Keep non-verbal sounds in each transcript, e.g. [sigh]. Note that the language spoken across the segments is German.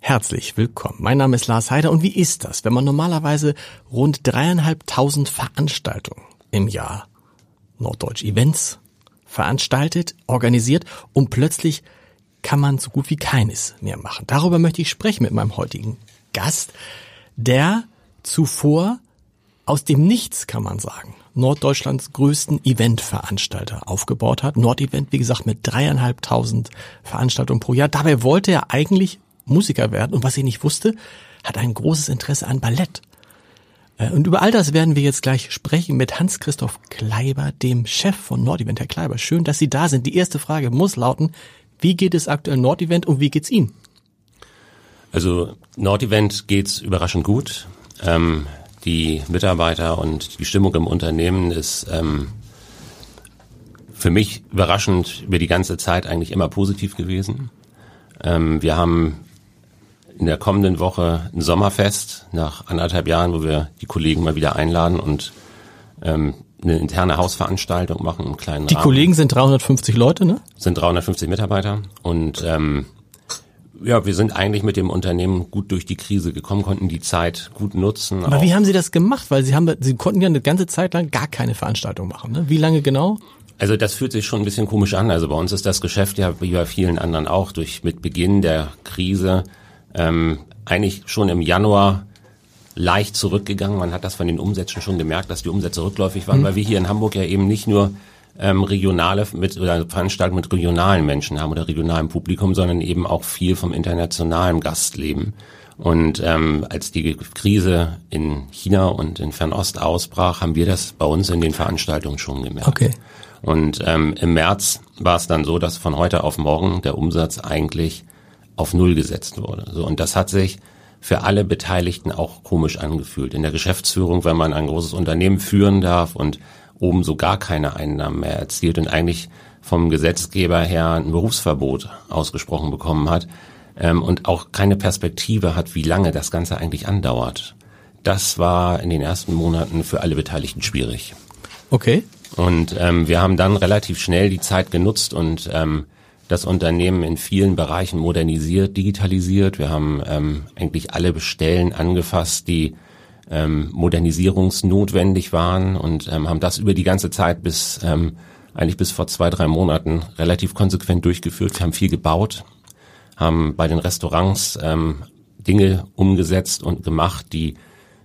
Herzlich willkommen. Mein Name ist Lars Heider und wie ist das, wenn man normalerweise rund dreieinhalbtausend Veranstaltungen im Jahr Norddeutsch Events veranstaltet, organisiert und plötzlich kann man so gut wie keines mehr machen. Darüber möchte ich sprechen mit meinem heutigen Gast, der zuvor aus dem Nichts, kann man sagen, Norddeutschlands größten Eventveranstalter aufgebaut hat. Nordevent, wie gesagt, mit dreieinhalbtausend Veranstaltungen pro Jahr. Dabei wollte er eigentlich Musiker werden und was ich nicht wusste, hat ein großes Interesse an Ballett. Äh, und über all das werden wir jetzt gleich sprechen mit Hans-Christoph Kleiber, dem Chef von Nordevent. Herr Kleiber, schön, dass Sie da sind. Die erste Frage muss lauten, wie geht es aktuell Nordevent und wie geht's Ihnen? Also Nordevent geht's überraschend gut. Ähm, die Mitarbeiter und die Stimmung im Unternehmen ist ähm, für mich überraschend über die ganze Zeit eigentlich immer positiv gewesen. Ähm, wir haben in der kommenden Woche ein Sommerfest nach anderthalb Jahren, wo wir die Kollegen mal wieder einladen und ähm, eine interne Hausveranstaltung machen im kleinen Die Rahmen. Kollegen sind 350 Leute, ne? sind 350 Mitarbeiter und ähm, ja, wir sind eigentlich mit dem Unternehmen gut durch die Krise gekommen, konnten die Zeit gut nutzen. Aber auch- wie haben Sie das gemacht? Weil Sie haben, Sie konnten ja eine ganze Zeit lang gar keine Veranstaltung machen, ne? Wie lange genau? Also das fühlt sich schon ein bisschen komisch an. Also bei uns ist das Geschäft ja wie bei vielen anderen auch durch mit Beginn der Krise ähm, eigentlich schon im Januar leicht zurückgegangen. Man hat das von den Umsätzen schon gemerkt, dass die Umsätze rückläufig waren, weil wir hier in Hamburg ja eben nicht nur ähm, regionale mit oder Veranstaltungen mit regionalen Menschen haben oder regionalem Publikum, sondern eben auch viel vom internationalen Gastleben. Und ähm, als die Krise in China und in Fernost ausbrach, haben wir das bei uns in den Veranstaltungen schon gemerkt. Okay. Und ähm, im März war es dann so, dass von heute auf morgen der Umsatz eigentlich auf Null gesetzt wurde. So, und das hat sich für alle Beteiligten auch komisch angefühlt. In der Geschäftsführung, wenn man ein großes Unternehmen führen darf und oben so gar keine Einnahmen mehr erzielt und eigentlich vom Gesetzgeber her ein Berufsverbot ausgesprochen bekommen hat ähm, und auch keine Perspektive hat, wie lange das Ganze eigentlich andauert. Das war in den ersten Monaten für alle Beteiligten schwierig. Okay. Und ähm, wir haben dann relativ schnell die Zeit genutzt und ähm, das Unternehmen in vielen Bereichen modernisiert, digitalisiert. Wir haben ähm, eigentlich alle Stellen angefasst, die ähm, modernisierungsnotwendig waren und ähm, haben das über die ganze Zeit bis ähm, eigentlich bis vor zwei, drei Monaten relativ konsequent durchgeführt. Wir haben viel gebaut, haben bei den Restaurants ähm, Dinge umgesetzt und gemacht, die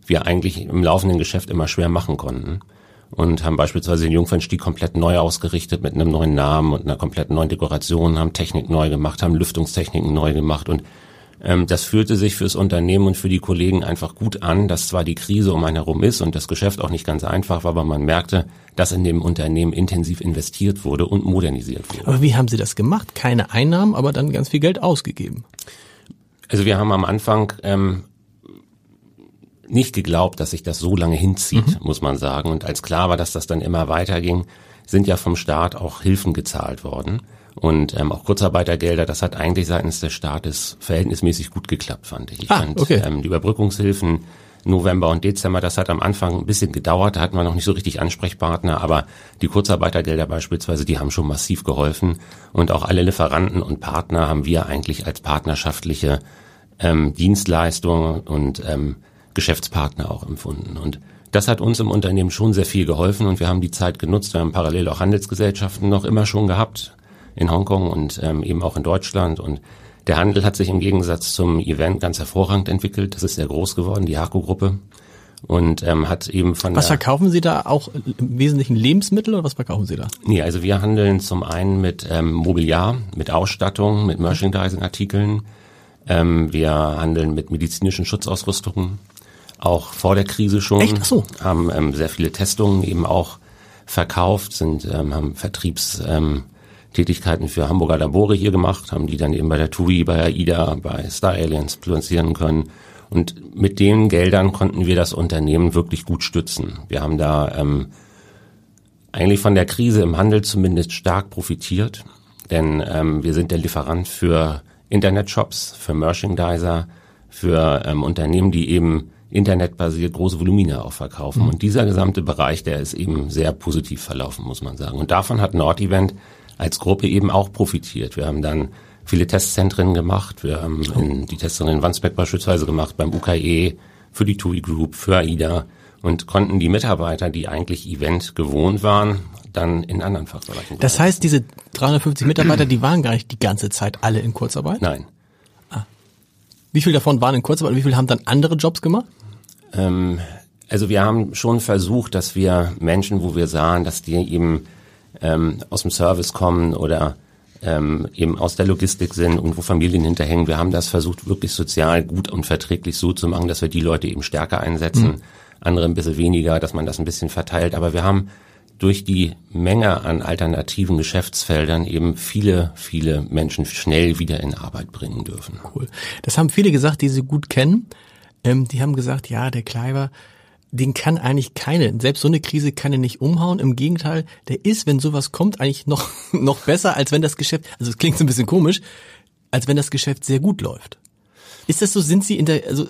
wir eigentlich im laufenden Geschäft immer schwer machen konnten. Und haben beispielsweise den Jungfernstieg komplett neu ausgerichtet mit einem neuen Namen und einer komplett neuen Dekoration, haben Technik neu gemacht, haben Lüftungstechniken neu gemacht und ähm, das fühlte sich fürs Unternehmen und für die Kollegen einfach gut an, dass zwar die Krise um einen herum ist und das Geschäft auch nicht ganz einfach war, aber man merkte, dass in dem Unternehmen intensiv investiert wurde und modernisiert wurde. Aber wie haben Sie das gemacht? Keine Einnahmen, aber dann ganz viel Geld ausgegeben. Also wir haben am Anfang ähm, nicht geglaubt, dass sich das so lange hinzieht, muss man sagen. Und als klar war, dass das dann immer weiterging, sind ja vom Staat auch Hilfen gezahlt worden. Und ähm, auch Kurzarbeitergelder, das hat eigentlich seitens des Staates verhältnismäßig gut geklappt, fand ich. Ich Ah, fand okay. ähm, die Überbrückungshilfen November und Dezember, das hat am Anfang ein bisschen gedauert, da hatten wir noch nicht so richtig Ansprechpartner, aber die Kurzarbeitergelder beispielsweise, die haben schon massiv geholfen. Und auch alle Lieferanten und Partner haben wir eigentlich als partnerschaftliche ähm, Dienstleistungen und ähm, Geschäftspartner auch empfunden. Und das hat uns im Unternehmen schon sehr viel geholfen und wir haben die Zeit genutzt. Wir haben parallel auch Handelsgesellschaften noch immer schon gehabt in Hongkong und ähm, eben auch in Deutschland. Und der Handel hat sich im Gegensatz zum Event ganz hervorragend entwickelt. Das ist sehr groß geworden, die Harco-Gruppe. und ähm, hat eben von Was verkaufen Sie da auch im Wesentlichen Lebensmittel oder was verkaufen Sie da? Nee, also wir handeln zum einen mit ähm, Mobiliar, mit Ausstattung, mit Merchandising-Artikeln. Ähm, wir handeln mit medizinischen Schutzausrüstungen, auch vor der Krise schon. Echt? Ach so. Haben ähm, sehr viele Testungen eben auch verkauft, sind ähm, haben Vertriebs ähm, für Hamburger Labore hier gemacht, haben die dann eben bei der TUI, bei AIDA, bei Star Aliens platzieren können. Und mit den Geldern konnten wir das Unternehmen wirklich gut stützen. Wir haben da ähm, eigentlich von der Krise im Handel zumindest stark profitiert, denn ähm, wir sind der Lieferant für Internetshops, für Merchandiser, für ähm, Unternehmen, die eben internetbasiert große Volumina auch verkaufen. Und dieser gesamte Bereich, der ist eben sehr positiv verlaufen, muss man sagen. Und davon hat Nordevent als Gruppe eben auch profitiert. Wir haben dann viele Testzentren gemacht. Wir haben in, die Testzentren in Wandsbek beispielsweise gemacht, beim UKE, für die TUI Group, für AIDA und konnten die Mitarbeiter, die eigentlich Event gewohnt waren, dann in anderen Fachbereichen. Das heißt, diese 350 Mitarbeiter, die waren gar nicht die ganze Zeit alle in Kurzarbeit? Nein. Wie viel davon waren in Kurzarbeit und wie viel haben dann andere Jobs gemacht? Ähm, also wir haben schon versucht, dass wir Menschen, wo wir sahen, dass die eben ähm, aus dem Service kommen oder ähm, eben aus der Logistik sind und wo Familien hinterhängen. Wir haben das versucht, wirklich sozial gut und verträglich so zu machen, dass wir die Leute eben stärker einsetzen, mhm. andere ein bisschen weniger, dass man das ein bisschen verteilt. Aber wir haben durch die Menge an alternativen Geschäftsfeldern eben viele, viele Menschen schnell wieder in Arbeit bringen dürfen. Cool. Das haben viele gesagt, die sie gut kennen. Ähm, die haben gesagt, ja, der Kleiber, den kann eigentlich keine, selbst so eine Krise kann er nicht umhauen. Im Gegenteil, der ist, wenn sowas kommt, eigentlich noch, [laughs] noch besser, als wenn das Geschäft, also es klingt so ein bisschen komisch, als wenn das Geschäft sehr gut läuft. Ist das so, sind Sie in der, also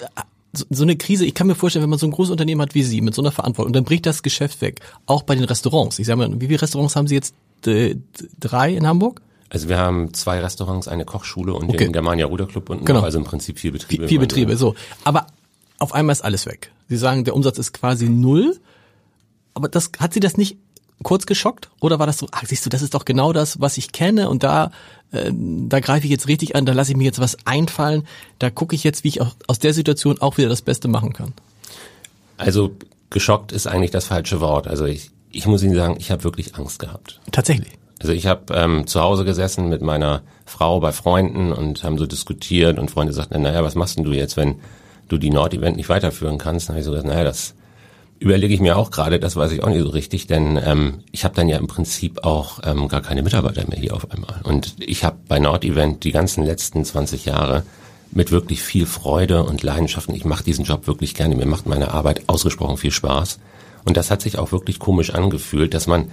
so, so eine Krise, ich kann mir vorstellen, wenn man so ein großes Unternehmen hat wie Sie, mit so einer Verantwortung, und dann bricht das Geschäft weg, auch bei den Restaurants. Ich sage mal, wie viele Restaurants haben Sie jetzt? D drei in Hamburg? Also wir haben zwei Restaurants, eine Kochschule und Okay. den Germania Ruderclub und Genau. also im Prinzip vier Betriebe. Vier, vier Betriebe, so. Aber auf einmal ist alles weg. Sie sagen, der Umsatz ist quasi null. Aber das, hat Sie das nicht kurz geschockt? Oder war das so, ach, siehst du, das ist doch genau das, was ich kenne und da, äh, da greife ich jetzt richtig an, da lasse ich mir jetzt was einfallen, da gucke ich jetzt, wie ich auch aus der Situation auch wieder das Beste machen kann. Also geschockt ist eigentlich das falsche Wort. Also ich, ich muss Ihnen sagen, ich habe wirklich Angst gehabt. Tatsächlich. Also ich habe ähm, zu Hause gesessen mit meiner Frau bei Freunden und haben so diskutiert und Freunde sagten, naja, was machst denn du jetzt, wenn du die Nord-Event nicht weiterführen kannst? Dann habe ich so gesagt, naja, das überlege ich mir auch gerade, das weiß ich auch nicht so richtig, denn ähm, ich habe dann ja im Prinzip auch ähm, gar keine Mitarbeiter mehr hier auf einmal. Und ich habe bei Nord-Event die ganzen letzten 20 Jahre mit wirklich viel Freude und Leidenschaft. Und ich mache diesen Job wirklich gerne. Mir macht meine Arbeit ausgesprochen viel Spaß. Und das hat sich auch wirklich komisch angefühlt, dass man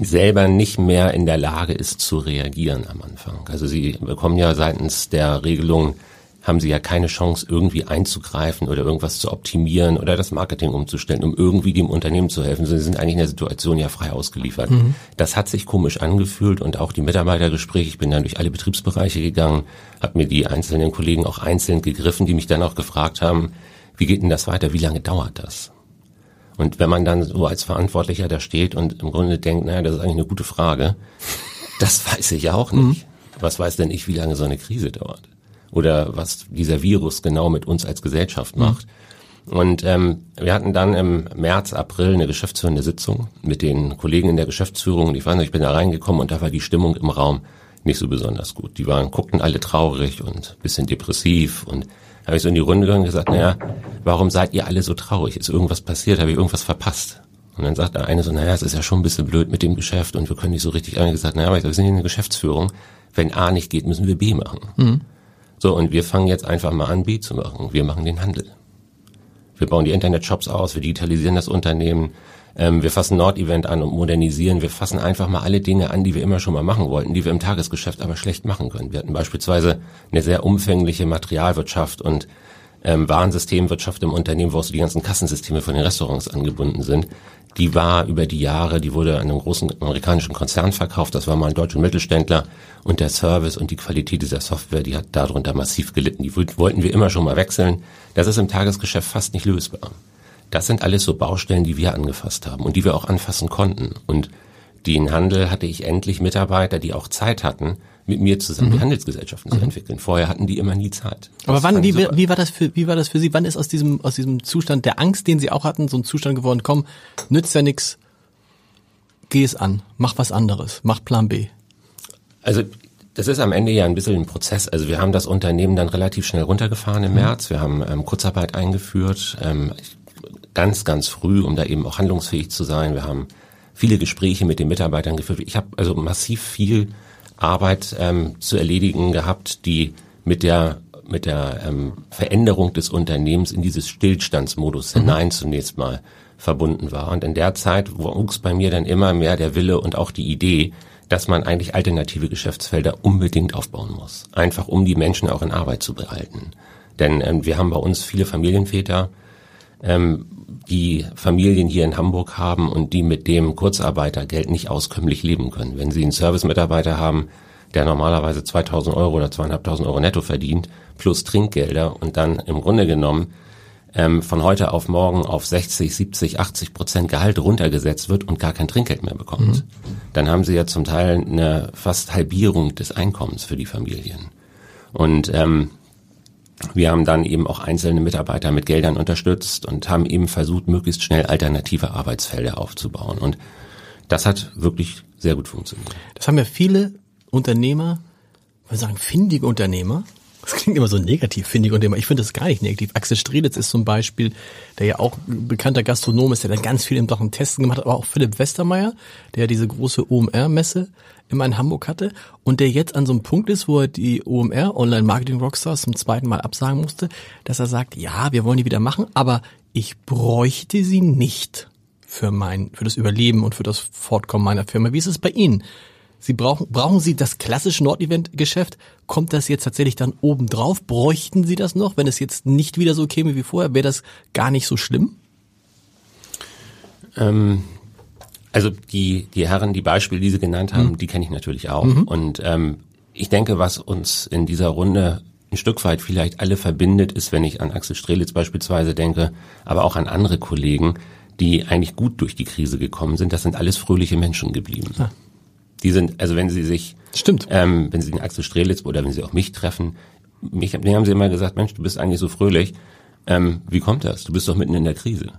selber nicht mehr in der Lage ist zu reagieren am Anfang. Also sie bekommen ja seitens der Regelung, haben sie ja keine Chance, irgendwie einzugreifen oder irgendwas zu optimieren oder das Marketing umzustellen, um irgendwie dem Unternehmen zu helfen. Sie sind eigentlich in der Situation ja frei ausgeliefert. Das hat sich komisch angefühlt und auch die Mitarbeitergespräche, ich bin dann durch alle Betriebsbereiche gegangen, habe mir die einzelnen Kollegen auch einzeln gegriffen, die mich dann auch gefragt haben, wie geht denn das weiter, wie lange dauert das? Und wenn man dann so als Verantwortlicher da steht und im Grunde denkt, naja, das ist eigentlich eine gute Frage, das [laughs] weiß ich ja auch nicht. Was weiß denn ich, wie lange so eine Krise dauert? Oder was dieser Virus genau mit uns als Gesellschaft macht. Und ähm, wir hatten dann im März, April eine geschäftsführende Sitzung mit den Kollegen in der Geschäftsführung. Und ich weiß noch, ich bin da reingekommen und da war die Stimmung im Raum nicht so besonders gut. Die waren, guckten alle traurig und bisschen depressiv und habe ich so in die Runde gegangen und gesagt, naja, warum seid ihr alle so traurig? Ist irgendwas passiert? Habe ich irgendwas verpasst? Und dann sagt der eine so, naja, es ist ja schon ein bisschen blöd mit dem Geschäft und wir können nicht so richtig. Und ich gesagt, naja, aber wir sind in der Geschäftsführung. Wenn A nicht geht, müssen wir B machen. So, und wir fangen jetzt einfach mal an, B zu machen. Wir machen den Handel. Wir bauen die Internetshops aus, wir digitalisieren das Unternehmen, ähm, wir fassen Nord-Event an und modernisieren. Wir fassen einfach mal alle Dinge an, die wir immer schon mal machen wollten, die wir im Tagesgeschäft aber schlecht machen können. Wir hatten beispielsweise eine sehr umfängliche Materialwirtschaft und ähm, Warensystemwirtschaft im Unternehmen, wo auch so die ganzen Kassensysteme von den Restaurants angebunden sind. Die war über die Jahre, die wurde an einem großen amerikanischen Konzern verkauft. Das war mal ein deutscher Mittelständler. Und der Service und die Qualität dieser Software, die hat darunter massiv gelitten. Die wollten wir immer schon mal wechseln. Das ist im Tagesgeschäft fast nicht lösbar. Das sind alles so Baustellen, die wir angefasst haben und die wir auch anfassen konnten. Und den Handel hatte ich endlich Mitarbeiter, die auch Zeit hatten, mit mir zusammen mhm. die Handelsgesellschaften mhm. zu entwickeln. Vorher hatten die immer nie Zeit. Aber wann, wie, wie war das für, wie war das für Sie? Wann ist aus diesem, aus diesem Zustand der Angst, den Sie auch hatten, so ein Zustand geworden, komm, nützt ja nix, geh es an, mach was anderes, mach Plan B? Also, das ist am Ende ja ein bisschen ein Prozess. Also wir haben das Unternehmen dann relativ schnell runtergefahren im mhm. März. Wir haben ähm, Kurzarbeit eingeführt, ähm, ganz, ganz früh, um da eben auch handlungsfähig zu sein. Wir haben viele Gespräche mit den Mitarbeitern geführt. Ich habe also massiv viel Arbeit ähm, zu erledigen gehabt, die mit der mit der ähm, Veränderung des Unternehmens in dieses Stillstandsmodus mhm. hinein zunächst mal verbunden war. Und in der Zeit wuchs bei mir dann immer mehr der Wille und auch die Idee, dass man eigentlich alternative Geschäftsfelder unbedingt aufbauen muss. Einfach um die Menschen auch in Arbeit zu behalten. Denn ähm, wir haben bei uns viele Familienväter, ähm, die Familien hier in Hamburg haben und die mit dem Kurzarbeitergeld nicht auskömmlich leben können. Wenn sie einen Service-Mitarbeiter haben, der normalerweise 2000 Euro oder 2500 Euro netto verdient, plus Trinkgelder und dann im Grunde genommen ähm, von heute auf morgen auf 60, 70, 80 Prozent Gehalt runtergesetzt wird und gar kein Trinkgeld mehr bekommt, mhm. dann haben sie ja zum Teil eine fast Halbierung des Einkommens für die Familien. Und ähm, wir haben dann eben auch einzelne Mitarbeiter mit Geldern unterstützt und haben eben versucht, möglichst schnell alternative Arbeitsfelder aufzubauen. Und das hat wirklich sehr gut funktioniert. Das haben ja viele Unternehmer, ich würde sagen, findige Unternehmer, das klingt immer so negativ, ich. Und ich finde das gar nicht negativ. Axel Strelitz ist zum Beispiel, der ja auch bekannter Gastronom ist, der dann ganz viel im Sachen Testen gemacht hat, aber auch Philipp Westermeier, der diese große OMR-Messe immer in Hamburg hatte und der jetzt an so einem Punkt ist, wo er die OMR, Online Marketing Rockstars, zum zweiten Mal absagen musste, dass er sagt, ja, wir wollen die wieder machen, aber ich bräuchte sie nicht für mein, für das Überleben und für das Fortkommen meiner Firma. Wie ist es bei Ihnen? Sie brauchen, brauchen Sie das klassische Nord-Event-Geschäft? Kommt das jetzt tatsächlich dann oben drauf? Bräuchten Sie das noch? Wenn es jetzt nicht wieder so käme wie vorher, wäre das gar nicht so schlimm? Ähm, also die, die Herren, die Beispiele, die Sie genannt haben, mhm. die kenne ich natürlich auch. Mhm. Und ähm, ich denke, was uns in dieser Runde ein Stück weit vielleicht alle verbindet, ist, wenn ich an Axel Strelitz beispielsweise denke, aber auch an andere Kollegen, die eigentlich gut durch die Krise gekommen sind, das sind alles fröhliche Menschen geblieben. Ah. Die sind, also wenn sie sich, stimmt, ähm, wenn sie den Axel Strelitz oder wenn sie auch mich treffen, mich, denen haben sie immer gesagt, Mensch, du bist eigentlich so fröhlich. Ähm, wie kommt das? Du bist doch mitten in der Krise.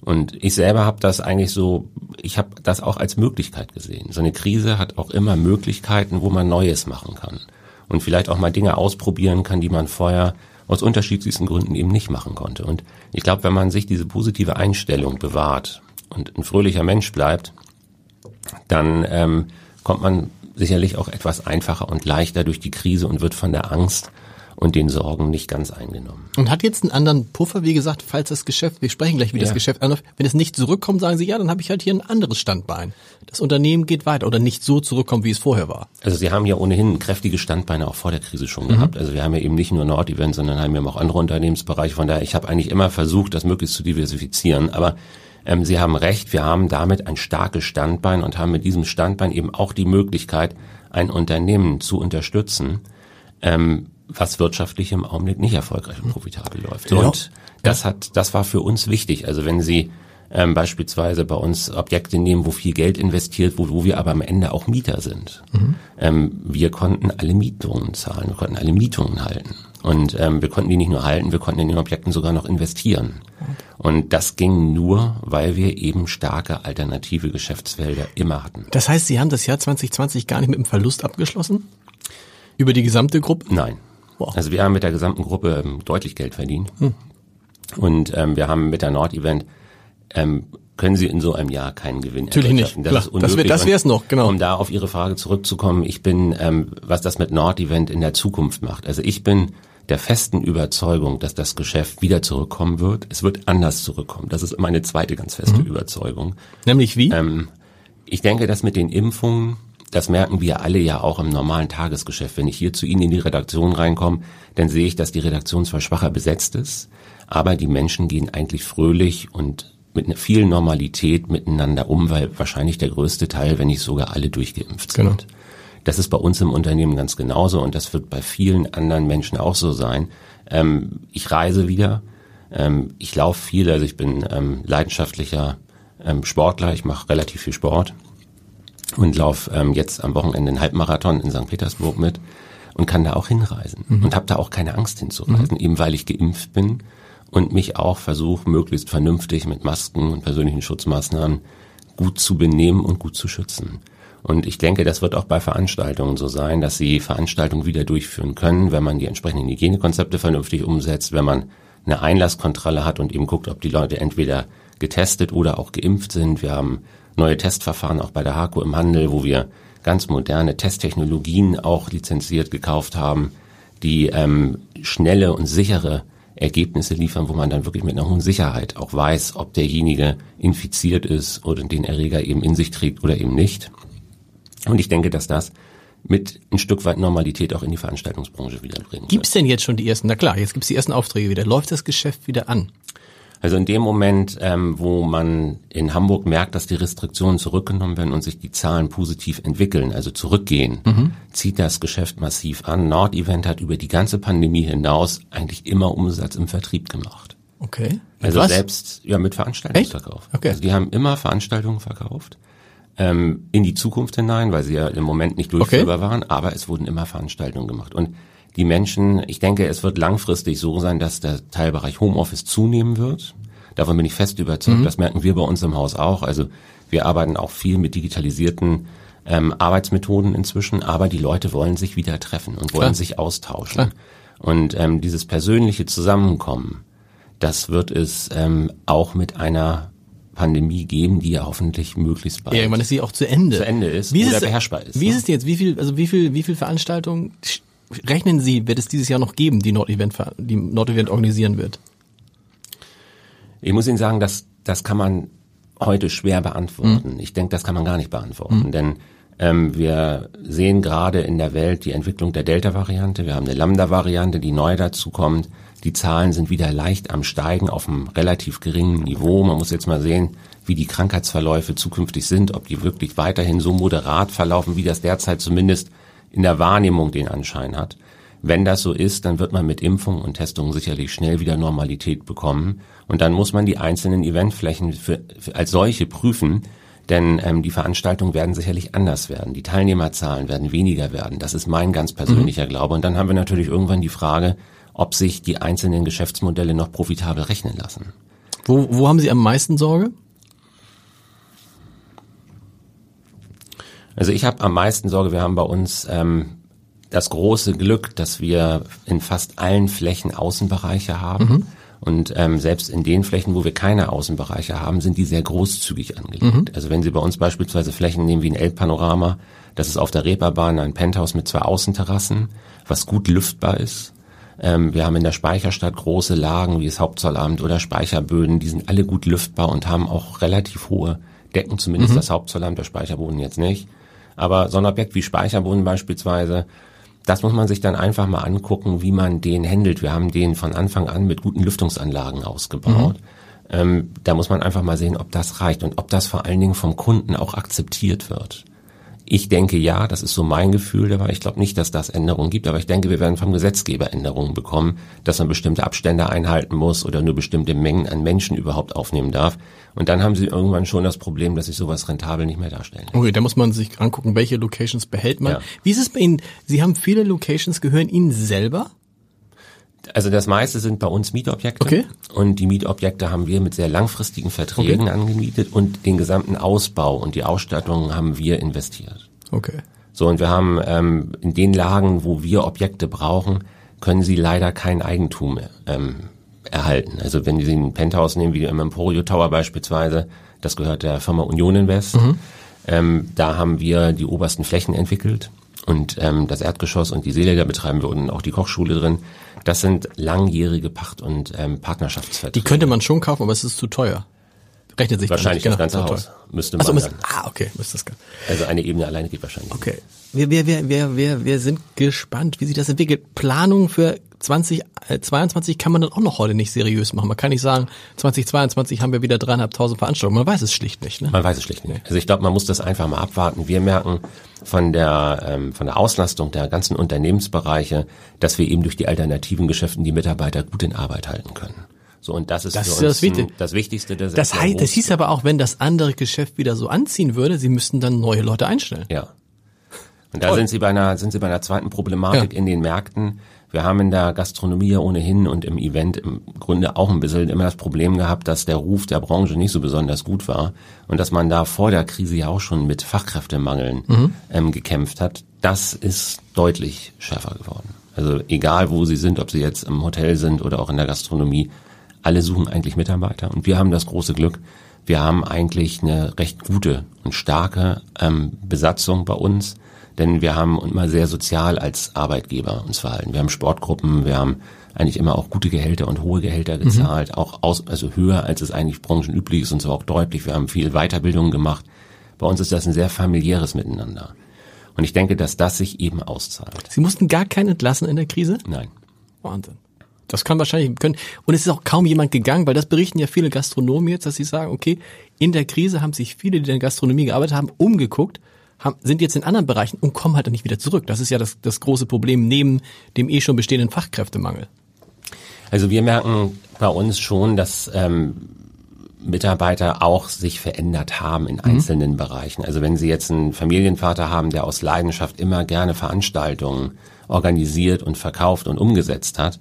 Und ich selber habe das eigentlich so, ich habe das auch als Möglichkeit gesehen. So eine Krise hat auch immer Möglichkeiten, wo man Neues machen kann und vielleicht auch mal Dinge ausprobieren kann, die man vorher aus unterschiedlichsten Gründen eben nicht machen konnte. Und ich glaube, wenn man sich diese positive Einstellung bewahrt und ein fröhlicher Mensch bleibt, dann ähm, kommt man sicherlich auch etwas einfacher und leichter durch die Krise und wird von der Angst und den Sorgen nicht ganz eingenommen. Und hat jetzt einen anderen Puffer, wie gesagt, falls das Geschäft, wir sprechen gleich, wie ja. das Geschäft anläuft, wenn es nicht zurückkommt, sagen Sie, ja, dann habe ich halt hier ein anderes Standbein. Das Unternehmen geht weiter oder nicht so zurückkommt, wie es vorher war. Also Sie haben ja ohnehin kräftige Standbeine auch vor der Krise schon mhm. gehabt. Also wir haben ja eben nicht nur Nord-Event, sondern haben ja auch andere Unternehmensbereiche. Von daher, ich habe eigentlich immer versucht, das möglichst zu diversifizieren. Aber ähm, Sie haben recht, wir haben damit ein starkes Standbein und haben mit diesem Standbein eben auch die Möglichkeit, ein Unternehmen zu unterstützen, ähm, was wirtschaftlich im Augenblick nicht erfolgreich und profitabel läuft. Ja. Und das hat, das war für uns wichtig. Also wenn Sie ähm, beispielsweise bei uns Objekte nehmen, wo viel Geld investiert, wo, wo wir aber am Ende auch Mieter sind. Mhm. Ähm, wir konnten alle Mietungen zahlen, wir konnten alle Mietungen halten. Und ähm, wir konnten die nicht nur halten, wir konnten in den Objekten sogar noch investieren. Und das ging nur, weil wir eben starke alternative Geschäftsfelder immer hatten. Das heißt, Sie haben das Jahr 2020 gar nicht mit einem Verlust abgeschlossen? Über die gesamte Gruppe? Nein. Wow. Also wir haben mit der gesamten Gruppe ähm, deutlich Geld verdient. Hm. Und ähm, wir haben mit der Nord-Event ähm, können Sie in so einem Jahr keinen Gewinn Natürlich nicht. Das Klar, ist unmöglich. Das wäre es noch, genau. Um da auf Ihre Frage zurückzukommen, ich bin, ähm, was das mit Nord-Event in der Zukunft macht. Also ich bin der festen Überzeugung, dass das Geschäft wieder zurückkommen wird. Es wird anders zurückkommen. Das ist meine zweite ganz feste mhm. Überzeugung. Nämlich wie? Ähm, ich denke, dass mit den Impfungen, das merken wir alle ja auch im normalen Tagesgeschäft. Wenn ich hier zu Ihnen in die Redaktion reinkomme, dann sehe ich, dass die Redaktion zwar schwacher besetzt ist, aber die Menschen gehen eigentlich fröhlich und mit viel Normalität miteinander um, weil wahrscheinlich der größte Teil, wenn nicht sogar alle durchgeimpft sind. Genau. Das ist bei uns im Unternehmen ganz genauso und das wird bei vielen anderen Menschen auch so sein. Ähm, ich reise wieder, ähm, ich laufe viel, also ich bin ähm, leidenschaftlicher ähm, Sportler, ich mache relativ viel Sport. Und laufe ähm, jetzt am Wochenende einen Halbmarathon in St. Petersburg mit und kann da auch hinreisen mhm. und habe da auch keine Angst hinzureisen, mhm. eben weil ich geimpft bin und mich auch versuche, möglichst vernünftig mit Masken und persönlichen Schutzmaßnahmen gut zu benehmen und gut zu schützen. Und ich denke, das wird auch bei Veranstaltungen so sein, dass sie Veranstaltungen wieder durchführen können, wenn man die entsprechenden Hygienekonzepte vernünftig umsetzt, wenn man eine Einlasskontrolle hat und eben guckt, ob die Leute entweder getestet oder auch geimpft sind. Wir haben neue Testverfahren auch bei der HAKO im Handel, wo wir ganz moderne Testtechnologien auch lizenziert gekauft haben, die ähm, schnelle und sichere Ergebnisse liefern, wo man dann wirklich mit einer hohen Sicherheit auch weiß, ob derjenige infiziert ist oder den Erreger eben in sich trägt oder eben nicht. Und ich denke, dass das mit ein Stück weit Normalität auch in die Veranstaltungsbranche wiederbringen. Gibt es denn jetzt schon die ersten, na klar, jetzt gibt es die ersten Aufträge wieder. Läuft das Geschäft wieder an? Also in dem Moment, ähm, wo man in Hamburg merkt, dass die Restriktionen zurückgenommen werden und sich die Zahlen positiv entwickeln, also zurückgehen, mhm. zieht das Geschäft massiv an. Nord-Event hat über die ganze Pandemie hinaus eigentlich immer Umsatz im Vertrieb gemacht. Okay. also was? selbst ja mit Veranstaltungsverkauf. Okay. Also die haben immer Veranstaltungen verkauft ähm, in die Zukunft hinein, weil sie ja im Moment nicht durchführbar okay. waren, aber es wurden immer Veranstaltungen gemacht. Und die Menschen, ich denke, es wird langfristig so sein, dass der Teilbereich Homeoffice zunehmen wird. Davon bin ich fest überzeugt. Mhm. Das merken wir bei uns im Haus auch. Also wir arbeiten auch viel mit digitalisierten ähm, Arbeitsmethoden inzwischen, aber die Leute wollen sich wieder treffen und wollen Klar. sich austauschen. Klar. Und ähm, dieses persönliche Zusammenkommen, das wird es ähm, auch mit einer Pandemie geben, die ja hoffentlich möglichst bald. Ja, irgendwann ist sie auch zu Ende. Zu Ende ist wie oder ist, beherrschbar ist. Wie ne? ist es jetzt? Wie viel, also wie viel, wie viel Veranstaltungen rechnen Sie, wird es dieses Jahr noch geben, die Nord-Event, die Nord-Event organisieren wird? Ich muss Ihnen sagen, das, das kann man heute schwer beantworten. Mhm. Ich denke, das kann man gar nicht beantworten, mhm. denn ähm, wir sehen gerade in der Welt die Entwicklung der Delta-Variante. Wir haben eine Lambda-Variante, die neu dazu kommt. Die Zahlen sind wieder leicht am Steigen auf einem relativ geringen Niveau. Man muss jetzt mal sehen, wie die Krankheitsverläufe zukünftig sind, ob die wirklich weiterhin so moderat verlaufen, wie das derzeit zumindest in der Wahrnehmung den Anschein hat. Wenn das so ist, dann wird man mit Impfung und Testung sicherlich schnell wieder Normalität bekommen. Und dann muss man die einzelnen Eventflächen für, für als solche prüfen, denn ähm, die Veranstaltungen werden sicherlich anders werden. Die Teilnehmerzahlen werden weniger werden. Das ist mein ganz persönlicher mhm. Glaube. Und dann haben wir natürlich irgendwann die Frage, ob sich die einzelnen Geschäftsmodelle noch profitabel rechnen lassen. Wo, wo haben Sie am meisten Sorge? Also ich habe am meisten Sorge, wir haben bei uns ähm, das große Glück, dass wir in fast allen Flächen Außenbereiche haben. Mhm. Und ähm, selbst in den Flächen, wo wir keine Außenbereiche haben, sind die sehr großzügig angelegt. Mhm. Also wenn Sie bei uns beispielsweise Flächen nehmen wie ein Elbpanorama, das ist auf der Reeperbahn ein Penthouse mit zwei Außenterrassen, was gut lüftbar ist. Ähm, wir haben in der Speicherstadt große Lagen wie das Hauptzollamt oder Speicherböden, die sind alle gut lüftbar und haben auch relativ hohe Decken, zumindest mhm. das Hauptzollamt, der Speicherboden jetzt nicht. Aber so ein Objekt wie Speicherboden beispielsweise, das muss man sich dann einfach mal angucken, wie man den handelt. Wir haben den von Anfang an mit guten Lüftungsanlagen ausgebaut. Mhm. Ähm, da muss man einfach mal sehen, ob das reicht und ob das vor allen Dingen vom Kunden auch akzeptiert wird. Ich denke ja, das ist so mein Gefühl dabei. Ich glaube nicht, dass das Änderungen gibt, aber ich denke, wir werden vom Gesetzgeber Änderungen bekommen, dass man bestimmte Abstände einhalten muss oder nur bestimmte Mengen an Menschen überhaupt aufnehmen darf. Und dann haben sie irgendwann schon das Problem, dass sich sowas rentabel nicht mehr darstellen. Okay, da muss man sich angucken, welche Locations behält man. Ja. Wie ist es bei Ihnen? Sie haben viele Locations, gehören Ihnen selber? Also das meiste sind bei uns Mietobjekte. Okay. Und die Mietobjekte haben wir mit sehr langfristigen Verträgen okay. angemietet und den gesamten Ausbau und die Ausstattung haben wir investiert. Okay. So, und wir haben ähm, in den Lagen, wo wir Objekte brauchen, können sie leider kein Eigentum ähm, erhalten. Also wenn Sie ein Penthouse nehmen, wie im Emporio Tower beispielsweise, das gehört der Firma Union Invest. Mhm. Ähm, da haben wir die obersten Flächen entwickelt und ähm, das Erdgeschoss und die Seele, da betreiben wir und auch die Kochschule drin. Das sind langjährige Pacht- und ähm, Partnerschaftsverträge. Die könnte man schon kaufen, aber es ist zu teuer. Rechnet sich wahrscheinlich das ganze genau, Haus müsste man also, müsste, Ah, okay, müsste das. Also eine Ebene alleine geht wahrscheinlich. Okay. Wir, wir, wir, wir, wir, wir sind gespannt, wie sich das entwickelt. Planung für 2022 äh, kann man dann auch noch heute nicht seriös machen. Man kann nicht sagen, 2022 haben wir wieder dreieinhalbtausend Veranstaltungen. Man weiß es schlicht nicht. Ne? Man weiß es schlicht nicht. Also ich glaube, man muss das einfach mal abwarten. Wir merken von der ähm, von der Auslastung der ganzen Unternehmensbereiche, dass wir eben durch die alternativen Geschäften die Mitarbeiter gut in Arbeit halten können. So, und das ist Das für ist uns das Wichtigste. ein- das Wichtigste. Das, Das, ist heißt, das hieß aber auch, wenn das andere Geschäft wieder so anziehen würde, sie müssten dann neue Leute einstellen. Ja. Und da Toll. sind Sie bei einer, sind Sie bei einer zweiten Problematik Ja. in den Märkten. Wir haben in der Gastronomie ja ohnehin und im Event im Grunde auch ein bisschen immer das Problem gehabt, dass der Ruf der Branche nicht so besonders gut war und dass man da vor der Krise ja auch schon mit Fachkräftemangeln Mhm. ähm, gekämpft hat. Das ist deutlich schärfer geworden. Also egal, wo Sie sind, ob Sie jetzt im Hotel sind oder auch in der Gastronomie, alle suchen eigentlich Mitarbeiter. Und wir haben das große Glück, wir haben eigentlich eine recht gute und starke ähm, Besatzung bei uns, denn wir haben immer sehr sozial als Arbeitgeber uns verhalten. Wir haben Sportgruppen, wir haben eigentlich immer auch gute Gehälter und hohe Gehälter gezahlt, auch aus, also höher als es eigentlich branchenüblich ist und so auch deutlich. Wir haben viel Weiterbildung gemacht. Bei uns ist das ein sehr familiäres Miteinander. Und ich denke, dass das sich eben auszahlt. Sie mussten gar keinen entlassen in der Krise? Nein. Wahnsinn. Das kann wahrscheinlich können. Und es ist auch kaum jemand gegangen, weil das berichten ja viele Gastronomen jetzt, dass sie sagen, okay, in der Krise haben sich viele, die in der Gastronomie gearbeitet haben, umgeguckt, haben, sind jetzt in anderen Bereichen und kommen halt dann nicht wieder zurück. Das ist ja das, das große Problem neben dem eh schon bestehenden Fachkräftemangel. Also wir merken bei uns schon, dass ähm, Mitarbeiter auch sich verändert haben in einzelnen Bereichen. Also wenn Sie jetzt einen Familienvater haben, der aus Leidenschaft immer gerne Veranstaltungen organisiert und verkauft und umgesetzt hat,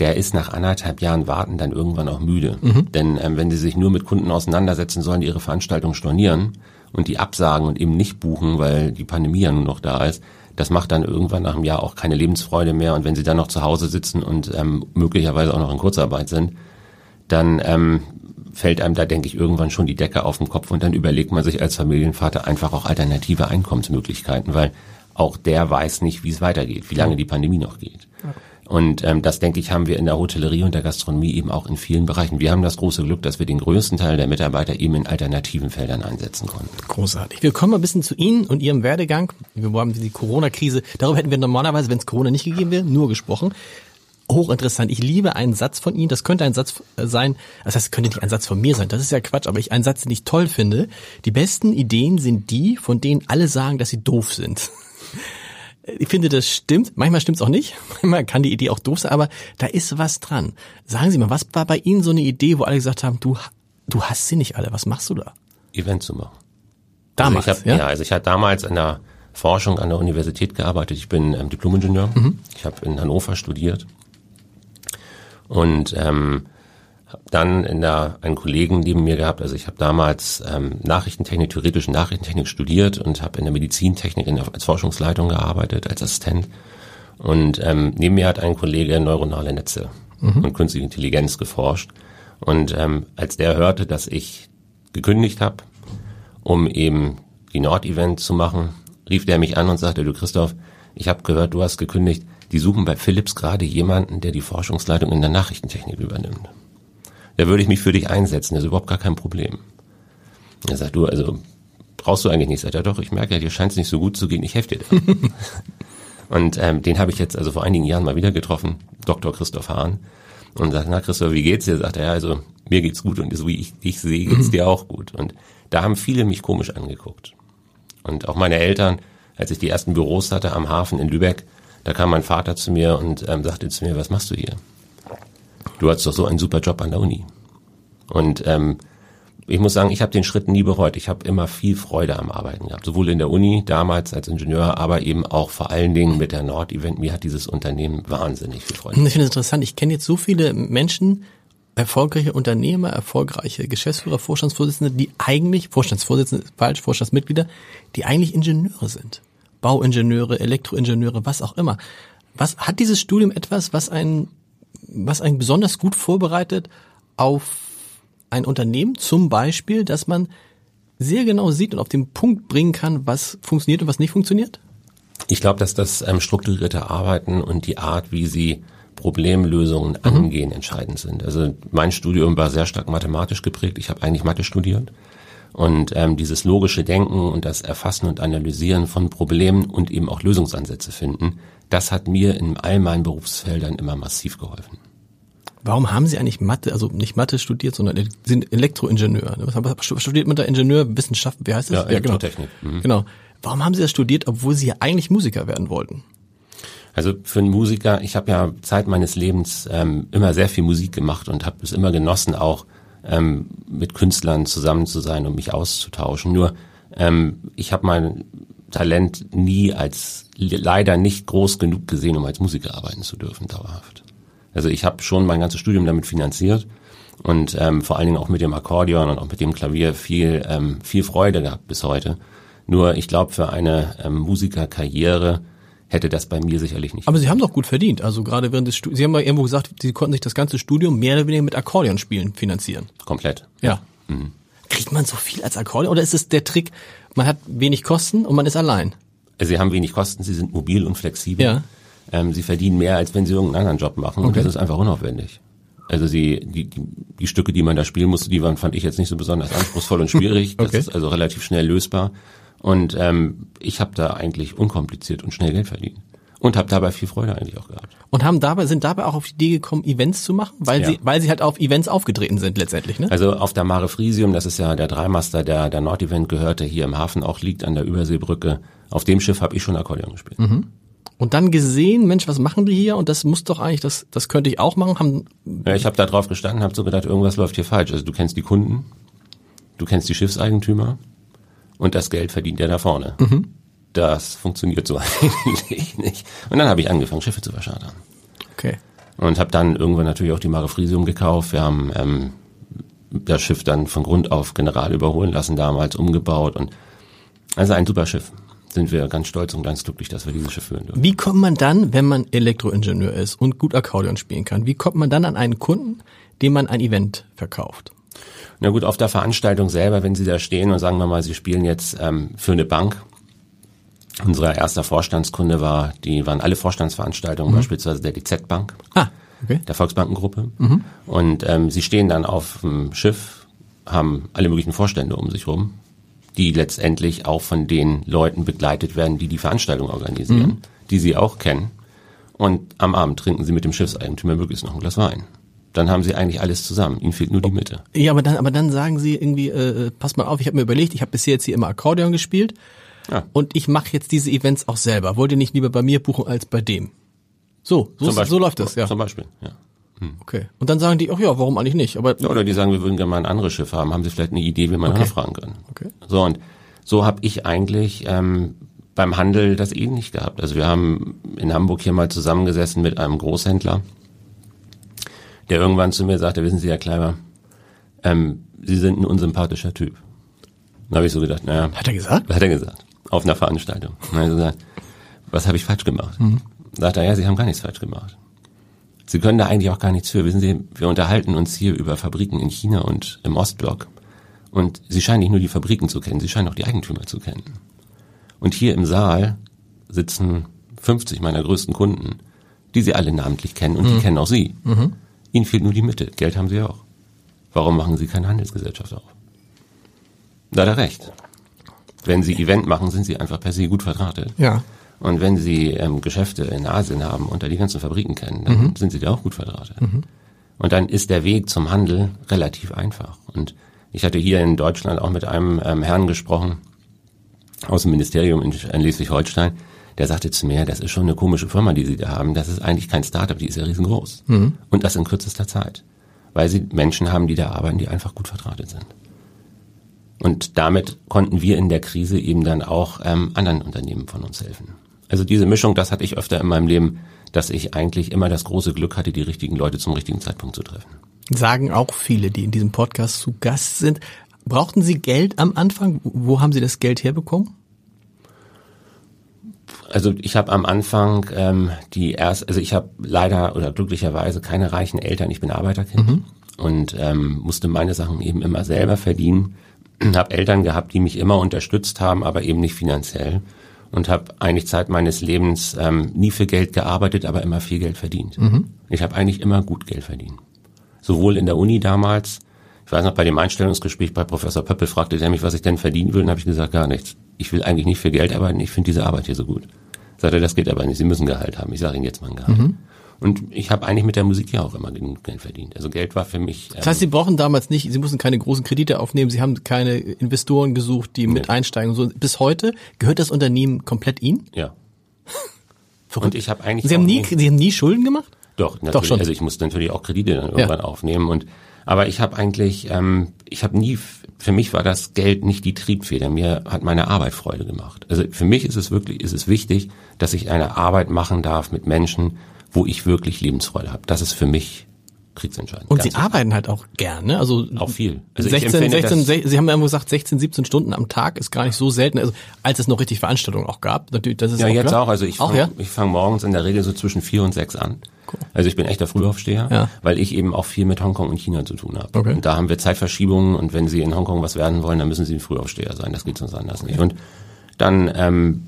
der ist nach anderthalb Jahren Warten dann irgendwann auch müde. Denn ähm, wenn Sie sich nur mit Kunden auseinandersetzen sollen, die ihre Veranstaltung stornieren und die absagen und eben nicht buchen, weil die Pandemie ja nur noch da ist, das macht dann irgendwann nach einem Jahr auch keine Lebensfreude mehr. Und wenn Sie dann noch zu Hause sitzen und ähm, möglicherweise auch noch in Kurzarbeit sind, dann ähm, fällt einem da, denke ich, irgendwann schon die Decke auf den Kopf und dann überlegt man sich als Familienvater einfach auch alternative Einkommensmöglichkeiten, weil auch der weiß nicht, wie es weitergeht, wie lange die Pandemie noch geht. Und ähm, das, denke ich, haben wir in der Hotellerie und der Gastronomie eben auch in vielen Bereichen. Wir haben das große Glück, dass wir den größten Teil der Mitarbeiter eben in alternativen Feldern einsetzen konnten. Großartig. Wir kommen mal ein bisschen zu Ihnen und Ihrem Werdegang. Wir haben die Corona-Krise, darüber hätten wir normalerweise, wenn es Corona nicht gegeben wäre, nur gesprochen. Hochinteressant. Ich liebe einen Satz von Ihnen. Das könnte ein Satz äh, sein. Das heißt, es könnte nicht ein Satz von mir sein. Das ist ja Quatsch. Aber ich einen Satz, den ich toll finde. Die besten Ideen sind die, von denen alle sagen, dass sie doof sind. Ich finde, das stimmt. Manchmal stimmt es auch nicht. [laughs] Manchmal kann die Idee auch doof sein, aber da ist was dran. Sagen Sie mal, was war bei Ihnen so eine Idee, wo alle gesagt haben, du, du hast sie nicht alle. Was machst du da? Event zu machen. Damals, also ich hab, ja? ja? also ich hatte damals in der Forschung an der Universität gearbeitet. Ich bin ähm, Diplomingenieur. Mhm. Ich habe in Hannover studiert und ähm, hab dann in der einen Kollegen neben mir gehabt. Also ich habe damals ähm, Nachrichtentechnik, theoretische Nachrichtentechnik studiert und habe in der Medizintechnik in der, als Forschungsleitung gearbeitet, als Assistent. Und ähm, neben mir hat ein Kollege neuronale Netze und künstliche Intelligenz geforscht. Und ähm, als der hörte, dass ich gekündigt habe, um eben die Nord-Event zu machen, rief der mich an und sagte, du Christoph, ich habe gehört, du hast gekündigt, die suchen bei Philips gerade jemanden, der die Forschungsleitung in der Nachrichtentechnik übernimmt. Da würde ich mich für dich einsetzen, das ist überhaupt gar kein Problem. Er sagt, du, also brauchst du eigentlich nicht. Sagt er, doch, ich merke ja, dir scheint es nicht so gut zu gehen, ich helfe dir da. [laughs] und ähm, den habe ich jetzt also vor einigen Jahren mal wieder getroffen, Dr. Christoph Hahn. Und sagt, na Christoph, wie geht's dir? Sagt er, ja, also mir geht's gut und so wie ich dich sehe, geht's dir auch gut. Und da haben viele mich komisch angeguckt. Und auch meine Eltern, als ich die ersten Büros hatte am Hafen in Lübeck, da kam mein Vater zu mir und ähm, sagte zu mir, was machst du hier? Du hast doch so einen super Job an der Uni. Und ähm, ich muss sagen, ich habe den Schritt nie bereut. Ich habe immer viel Freude am Arbeiten gehabt, sowohl in der Uni damals als Ingenieur, aber eben auch vor allen Dingen mit der Nord-Event. Mir hat dieses Unternehmen wahnsinnig viel Freude. Ich finde es interessant. Ich kenne jetzt so viele Menschen, erfolgreiche Unternehmer, erfolgreiche Geschäftsführer, Vorstandsvorsitzende, die eigentlich, Vorstandsvorsitzende falsch, Vorstandsmitglieder, die eigentlich Ingenieure sind. Bauingenieure, Elektroingenieure, was auch immer. Was hat dieses Studium etwas, was einen, was einen besonders gut vorbereitet auf ein Unternehmen? Zum Beispiel, dass man sehr genau sieht und auf den Punkt bringen kann, was funktioniert und was nicht funktioniert? Ich glaube, dass das ähm, strukturierte Arbeiten und die Art, wie sie Problemlösungen angehen, entscheidend sind. Also mein Studium war sehr stark mathematisch geprägt. Ich habe eigentlich Mathe studiert. Und ähm, dieses logische Denken und das Erfassen und Analysieren von Problemen und eben auch Lösungsansätze finden, das hat mir in all meinen Berufsfeldern immer massiv geholfen. Warum haben Sie eigentlich Mathe, also nicht Mathe studiert, sondern sind Elektroingenieur? ne? Was, studiert man da Ingenieurwissenschaften? Wie heißt das? Ja, Elektrotechnik. Genau. genau. Warum haben Sie das studiert, obwohl Sie ja eigentlich Musiker werden wollten? Also für einen Musiker, ich habe ja Zeit meines Lebens ähm, immer sehr viel Musik gemacht und habe es immer genossen, auch ähm, mit Künstlern zusammen zu sein und mich auszutauschen. Nur ähm, ich habe mein Talent nie als leider nicht groß genug gesehen, um als Musiker arbeiten zu dürfen, dauerhaft. Also ich habe schon mein ganzes Studium damit finanziert und ähm, vor allen Dingen auch mit dem Akkordeon und auch mit dem Klavier viel, ähm, viel Freude gehabt bis heute. Nur ich glaube, für eine ähm, Musikerkarriere hätte das bei mir sicherlich nicht. Aber Sie haben doch gut verdient. Also gerade während des Studiums, Sie haben mal irgendwo gesagt, Sie konnten sich das ganze Studium mehr oder weniger mit Akkordeon spielen finanzieren. Komplett. Ja. Mhm. Kriegt man so viel als Akkordeon oder ist es der Trick, man hat wenig Kosten und man ist allein? Also Sie haben wenig Kosten, Sie sind mobil und flexibel. Ja. Ähm, Sie verdienen mehr, als wenn Sie irgendeinen anderen Job machen. Okay. Und das ist einfach unaufwendig. Also sie, die, die, die Stücke, die man da spielen musste, die waren, fand ich jetzt nicht so besonders anspruchsvoll und schwierig. [laughs] okay. Das ist also relativ schnell lösbar. Und ähm, ich habe da eigentlich unkompliziert und schnell Geld verdient. Und habe dabei viel Freude eigentlich auch gehabt. Und haben dabei, sind dabei auch auf die Idee gekommen, Events zu machen? Weil ja. sie, weil sie halt auf Events aufgetreten sind letztendlich, ne? Also auf der Mare Frisium, das ist ja der Dreimaster, der der Nordevent gehört, der hier im Hafen auch liegt an der Überseebrücke. Auf dem Schiff habe ich schon Akkordeon gespielt. Mhm. Und dann gesehen, Mensch, was machen die hier? Und das muss doch eigentlich, das, das könnte ich auch machen. Haben ja, ich habe da drauf gestanden, habe so gedacht, irgendwas läuft hier falsch. Also du kennst die Kunden, du kennst die Schiffseigentümer und das Geld verdient der da vorne. Mhm. Das funktioniert so [laughs] eigentlich nicht. Und dann habe ich angefangen, Schiffe zu verschartern. Okay. Und habe dann irgendwann natürlich auch die Mare Frisium gekauft. Wir haben ähm, das Schiff dann von Grund auf general überholen lassen, damals umgebaut und also ein super Schiff sind wir ganz stolz und ganz glücklich, dass wir dieses Schiff führen dürfen. Wie kommt man dann, wenn man Elektroingenieur ist und gut Akkordeon spielen kann, wie kommt man dann an einen Kunden, dem man ein Event verkauft? Na gut, auf der Veranstaltung selber, wenn Sie da stehen und sagen wir mal, Sie spielen jetzt ähm, für eine Bank. Unser erster Vorstandskunde war, die waren alle Vorstandsveranstaltungen, mhm. beispielsweise der DZ Bank, ah, okay. der Volksbankengruppe. Mhm. Und ähm, sie stehen dann auf dem Schiff, haben alle möglichen Vorstände um sich rum, die letztendlich auch von den Leuten begleitet werden, die die Veranstaltung organisieren, mhm. die sie auch kennen. Und am Abend trinken sie mit dem Schiffseigentümer möglichst noch ein Glas Wein. Dann haben sie eigentlich alles zusammen. Ihnen fehlt nur die Mitte. Ja, aber dann, aber dann sagen sie irgendwie, äh, pass mal auf, ich habe mir überlegt, ich habe bisher jetzt hier immer Akkordeon gespielt ja. und ich mache jetzt diese Events auch selber. Wollt ihr nicht lieber bei mir buchen als bei dem? So, so, so läuft das, ja. Zum Beispiel, ja. Hm. Okay. Und dann sagen die, ach ja, warum eigentlich nicht? Aber ja, oder die sagen, wir würden gerne mal ein anderes Schiff haben. Haben Sie vielleicht eine Idee, wie man okay. nachfragen kann? Okay. So und so habe ich eigentlich ähm, beim Handel das ähnlich gehabt. Also wir haben in Hamburg hier mal zusammengesessen mit einem Großhändler, der irgendwann zu mir sagte, wissen Sie, Herr Kleiber, ähm, Sie sind ein unsympathischer Typ. Dann habe ich so gedacht, naja. Hat er gesagt? Hat er gesagt. Auf einer Veranstaltung. Dann ich gesagt, was habe ich falsch gemacht? Mhm. Sagt er, ja, Sie haben gar nichts falsch gemacht. Sie können da eigentlich auch gar nichts für. Wissen Sie, wir unterhalten uns hier über Fabriken in China und im Ostblock. Und Sie scheinen nicht nur die Fabriken zu kennen, Sie scheinen auch die Eigentümer zu kennen. Und hier im Saal sitzen 50 meiner größten Kunden, die Sie alle namentlich kennen und mhm. die kennen auch Sie. Mhm. Ihnen fehlt nur die Mitte. Geld haben Sie auch. Warum machen Sie keine Handelsgesellschaft auf? Da hat er recht. Wenn Sie Event machen, sind Sie einfach per se gut verdrahtet. Ja. Und wenn Sie ähm, Geschäfte in Asien haben und da die ganzen Fabriken kennen, dann mhm. sind Sie da auch gut verdrahtet. Mhm. Und dann ist der Weg zum Handel relativ einfach. Und ich hatte hier in Deutschland auch mit einem ähm, Herrn gesprochen aus dem Ministerium in, in Schleswig-Holstein. Der sagte zu mir, das ist schon eine komische Firma, die Sie da haben. Das ist eigentlich kein Startup, die ist ja riesengroß. Mhm. Und das in kürzester Zeit. Weil Sie Menschen haben, die da arbeiten, die einfach gut verdrahtet sind. Und damit konnten wir in der Krise eben dann auch ähm, anderen Unternehmen von uns helfen. Also diese Mischung, das hatte ich öfter in meinem Leben, dass ich eigentlich immer das große Glück hatte, die richtigen Leute zum richtigen Zeitpunkt zu treffen. Sagen auch viele, die in diesem Podcast zu Gast sind. Brauchten Sie Geld am Anfang? Wo haben Sie das Geld herbekommen? Also ich habe am Anfang ähm, die erst, also ich habe leider oder glücklicherweise keine reichen Eltern. Ich bin Arbeiterkind mhm. und ähm, musste meine Sachen eben immer selber verdienen. [clears throat] habe Eltern gehabt, die mich immer unterstützt haben, aber eben nicht finanziell und habe eigentlich Zeit meines Lebens ähm, nie für Geld gearbeitet, aber immer viel Geld verdient. Mhm. Ich habe eigentlich immer gut Geld verdient. Sowohl in der Uni damals, ich weiß noch, bei dem Einstellungsgespräch bei Professor Pöppel fragte der mich, was ich denn verdienen will, und habe ich gesagt, gar nichts. Ich will eigentlich nicht für Geld arbeiten, ich finde diese Arbeit hier so gut. Sagt er, das geht aber nicht, Sie müssen Gehalt haben. Ich sage Ihnen jetzt mal ein Gehalt. Mhm. Und ich habe eigentlich mit der Musik ja auch immer genug Geld verdient. Also Geld war für mich. Ähm, das heißt, Sie brauchen damals nicht, Sie mussten keine großen Kredite aufnehmen, Sie haben keine Investoren gesucht, die nee. mit einsteigen so. Bis heute gehört das Unternehmen komplett Ihnen? Ja. [laughs] Und ich habe eigentlich Sie haben nie, Sie haben nie Schulden gemacht? Doch, natürlich. schon. Also ich musste natürlich auch Kredite dann irgendwann aufnehmen und aber ich habe eigentlich, ähm, ich habe nie, für mich war das Geld nicht die Triebfeder. Mir hat meine Arbeit Freude gemacht. Also für mich ist es wirklich, ist es wichtig, dass ich eine Arbeit machen darf mit Menschen, wo ich wirklich Lebensfreude habe. Das ist für mich kriegsentscheidend. Und Sie arbeiten halt auch gerne, also Auch viel. Also ich 16, empfinde 16, das- 16, Sie haben ja irgendwo gesagt, 16, 17 Stunden am Tag ist gar nicht so selten, also als es noch richtig Veranstaltungen auch gab. Natürlich, das ist Ja, auch jetzt klar. auch. Also ich fange ja? ich fang morgens in der Regel so zwischen vier und sechs an. Also ich bin echter Frühaufsteher, Ja. weil ich eben auch viel mit Hongkong und China zu tun habe. Okay. Und da haben wir Zeitverschiebungen und wenn Sie in Hongkong was werden wollen, dann müssen Sie ein Frühaufsteher sein. Das geht sonst anders nicht. Und dann ähm,